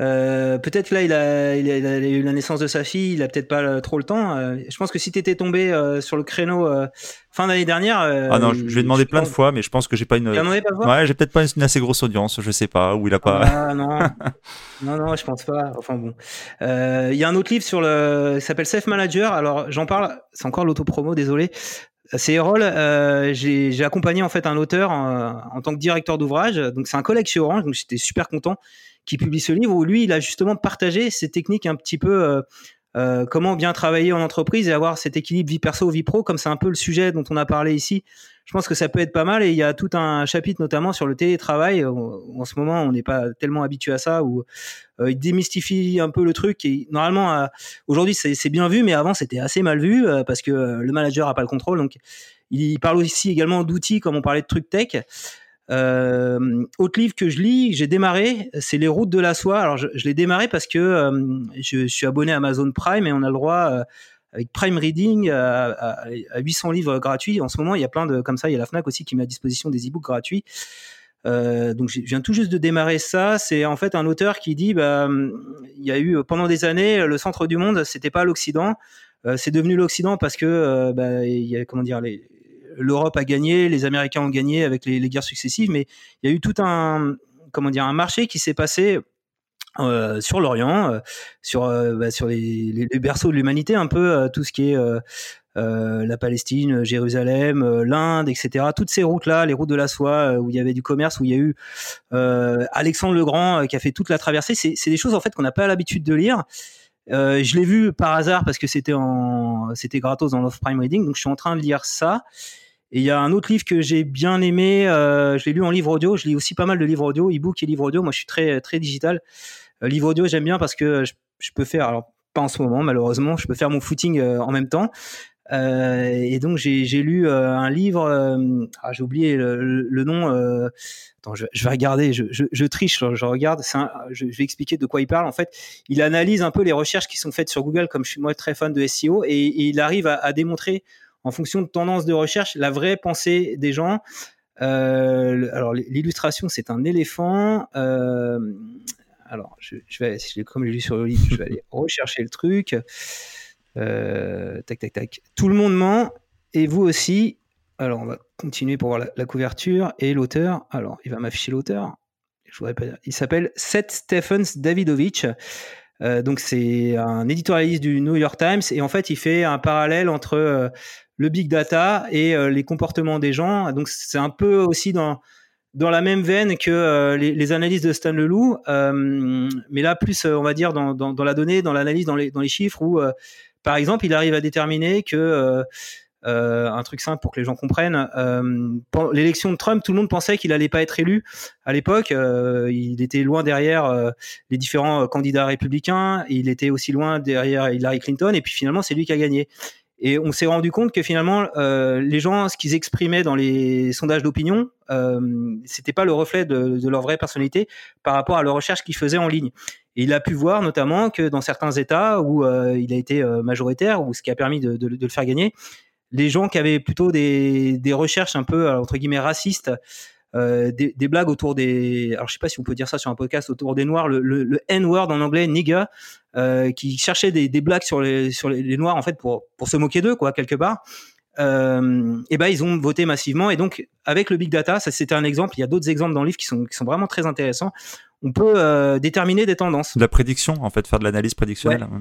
Euh, peut-être là, il a, il, a, il a, eu la naissance de sa fille, il a peut-être pas euh, trop le temps. Euh, je pense que si t'étais tombé euh, sur le créneau fin d'année dernière. ah non, je, vais demander plein de fois, mais je pense que j'ai pas une. ouais, j'ai peut-être pas une, assez grosse audience, je sais pas, ou il a pas. Ah non, non, non, je pense pas. Enfin bon, il y a un autre livre sur le, qui s'appelle Self Manager. Alors j'en parle, c'est encore l'autopromo, désolé. C'est Erol. Euh, j'ai accompagné en fait un auteur en, en tant que directeur d'ouvrage. Donc c'est un collègue chez Orange, donc j'étais super content qui publie ce livre où lui, il a justement partagé ses techniques un petit peu. Euh, euh, comment bien travailler en entreprise et avoir cet équilibre vie perso vie pro comme c'est un peu le sujet dont on a parlé ici. Je pense que ça peut être pas mal et il y a tout un chapitre notamment sur le télétravail. En ce moment on n'est pas tellement habitué à ça où euh, il démystifie un peu le truc et normalement euh, aujourd'hui c'est bien vu mais avant c'était assez mal vu euh, parce que le manager a pas le contrôle. Donc il parle aussi également d'outils comme on parlait de trucs tech euh, autre livre que je lis, j'ai démarré, c'est Les Routes de la Soie. Alors je, l'ai démarré parce que euh, je, suis abonné à Amazon Prime et on a le droit euh, avec Prime Reading à, à, 800 livres gratuits. En ce moment, il y a plein de comme ça. Il y a la Fnac aussi qui met à disposition des e-books gratuits. donc je viens tout juste de démarrer ça. C'est en fait un auteur qui dit, bah, il y a eu pendant des années le centre du monde, c'était pas l'Occident, c'est devenu l'Occident parce que bah, il y a comment dire les l'Europe a gagné, les Américains ont gagné avec les, guerres successives, mais il y a eu tout un comment dire un marché qui s'est passé euh, sur l'Orient, euh, sur euh, bah, sur les, berceaux de l'humanité, un peu tout ce qui est la Palestine, Jérusalem, l'Inde, etc. Toutes ces routes-là, les routes de la soie, où il y avait du commerce, où il y a eu Alexandre le Grand qui a fait toute la traversée. C'est des choses en fait qu'on n'a pas l'habitude de lire. je l'ai vu par hasard parce que c'était en c'était gratos dans l'off prime reading, donc je suis en train de lire ça. Et il y a un autre livre que j'ai bien aimé, euh, je l'ai lu en livre audio, je lis aussi pas mal de livres audio, e-book et livre audio, moi je suis très, très digital. Euh, livre audio j'aime bien parce que je, peux faire, alors pas en ce moment malheureusement, je peux faire mon footing euh, en même temps. Et donc j'ai lu un livre, ah, j'ai oublié le, nom, attends je, vais regarder, je, triche, je regarde, je, vais expliquer de quoi il parle. En fait, il analyse un peu les recherches qui sont faites sur Google, comme je suis moi très fan de SEO, et, il arrive à démontrer en fonction de tendances de recherche, la vraie pensée des gens. Euh, alors l'illustration, c'est un éléphant. Euh, alors, je, vais, comme j'ai lu sur le livre, je vais aller rechercher le truc. Euh, tac, tac, tac. Tout le monde ment, et vous aussi. Alors, on va continuer pour voir la, couverture et l'auteur. Alors, il va m'afficher l'auteur. Je voudrais pas dire. Il s'appelle Seth Stephens Davidovich. donc c'est un éditorialiste du New York Times et en fait il fait un parallèle entre le big data et euh, les comportements des gens. Donc c'est un peu aussi dans dans la même veine que euh, les, analyses de Stan Leloup, euh, mais là plus on va dire dans, dans, la donnée, dans l'analyse, dans les, dans les chiffres où par exemple il arrive à déterminer que un truc simple pour que les gens comprennent. L'élection de Trump, tout le monde pensait qu'il allait pas être élu à l'époque. il était loin derrière les différents candidats républicains. Il était aussi loin derrière Hillary Clinton. Et puis finalement, c'est lui qui a gagné. Et on s'est rendu compte que finalement, euh, les gens, ce qu'ils exprimaient dans les sondages d'opinion, euh, c'était pas le reflet de, leur vraie personnalité par rapport à leur recherche qu'ils faisaient en ligne. Et il a pu voir notamment que dans certains États où euh, il a été euh, majoritaire, ou ce qui a permis de, le faire gagner, les gens qui avaient plutôt des, des recherches un peu entre guillemets racistes euh, des, des, blagues autour des. Alors je sais pas si on peut dire ça sur un podcast autour des noirs, le, le, le N-word en anglais, nigga, euh, qui cherchait des, des, blagues sur les sur les, noirs en fait pour pour se moquer d'eux quoi quelque part. Euh, et ben ils ont voté massivement et donc avec le big data, ça c'était un exemple. Il y a d'autres exemples dans le livre qui sont qui sont vraiment très intéressants. On peut euh, déterminer des tendances. De la prédiction en fait, faire de l'analyse prédictionnelle. Ouais.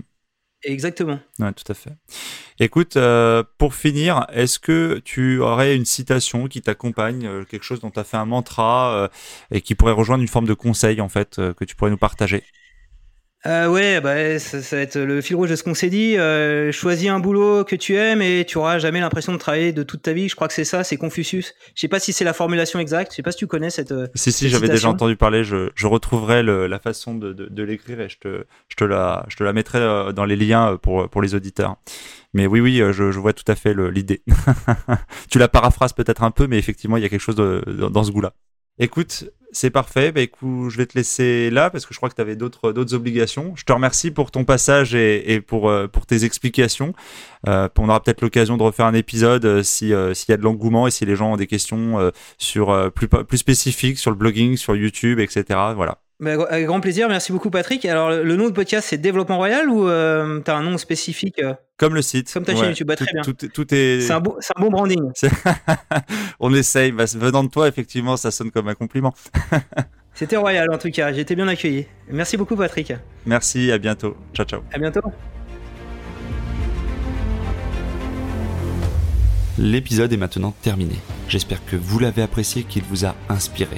Exactement. Ouais, tout à fait. Écoute, euh, pour finir, est-ce que tu aurais une citation qui t'accompagne, euh, quelque chose dont tu as fait un mantra euh, et qui pourrait rejoindre une forme de conseil en fait que tu pourrais nous partager? Euh, ouais, bah, ça, ça, va être le fil rouge de ce qu'on s'est dit. Euh, choisis un boulot que tu aimes et tu auras jamais l'impression de travailler de toute ta vie. Je crois que c'est ça, c'est Confucius. Je sais pas si c'est la formulation exacte. Je sais pas si tu connais cette. Euh, si si, j'avais déjà entendu parler. Je, je retrouverai le, la façon de, de, de l'écrire et je te, je te la, je te la mettrai euh, dans les liens pour pour les auditeurs. Mais oui, oui, je, je vois tout à fait l'idée. tu la paraphrases peut-être un peu, mais effectivement, il y a quelque chose de, dans ce goût-là. Écoute, c'est parfait. Bah, écoute, je vais te laisser là parce que je crois que tu avais d'autres d'autres obligations. Je te remercie pour ton passage et, pour euh, pour tes explications. Euh, on aura peut-être l'occasion de refaire un épisode euh, si s'il y a de l'engouement et si les gens ont des questions sur plus plus spécifiques sur le blogging, sur YouTube, etc. Voilà. Bah, avec grand plaisir, merci beaucoup Patrick. Alors le nom de podcast c'est Développement Royal ou euh, tu as un nom spécifique euh? Comme le site. Comme ta chaîne YouTube, bah, très bien. Tout, tout est... C'est un, bon, un, bon branding. On essaye, bah, venant de toi effectivement ça sonne comme un compliment. C'était royal en tout cas, j'ai été bien accueilli. Merci beaucoup Patrick. Merci, à bientôt. Ciao ciao. À bientôt. L'épisode est maintenant terminé. J'espère que vous l'avez apprécié, qu'il vous a inspiré.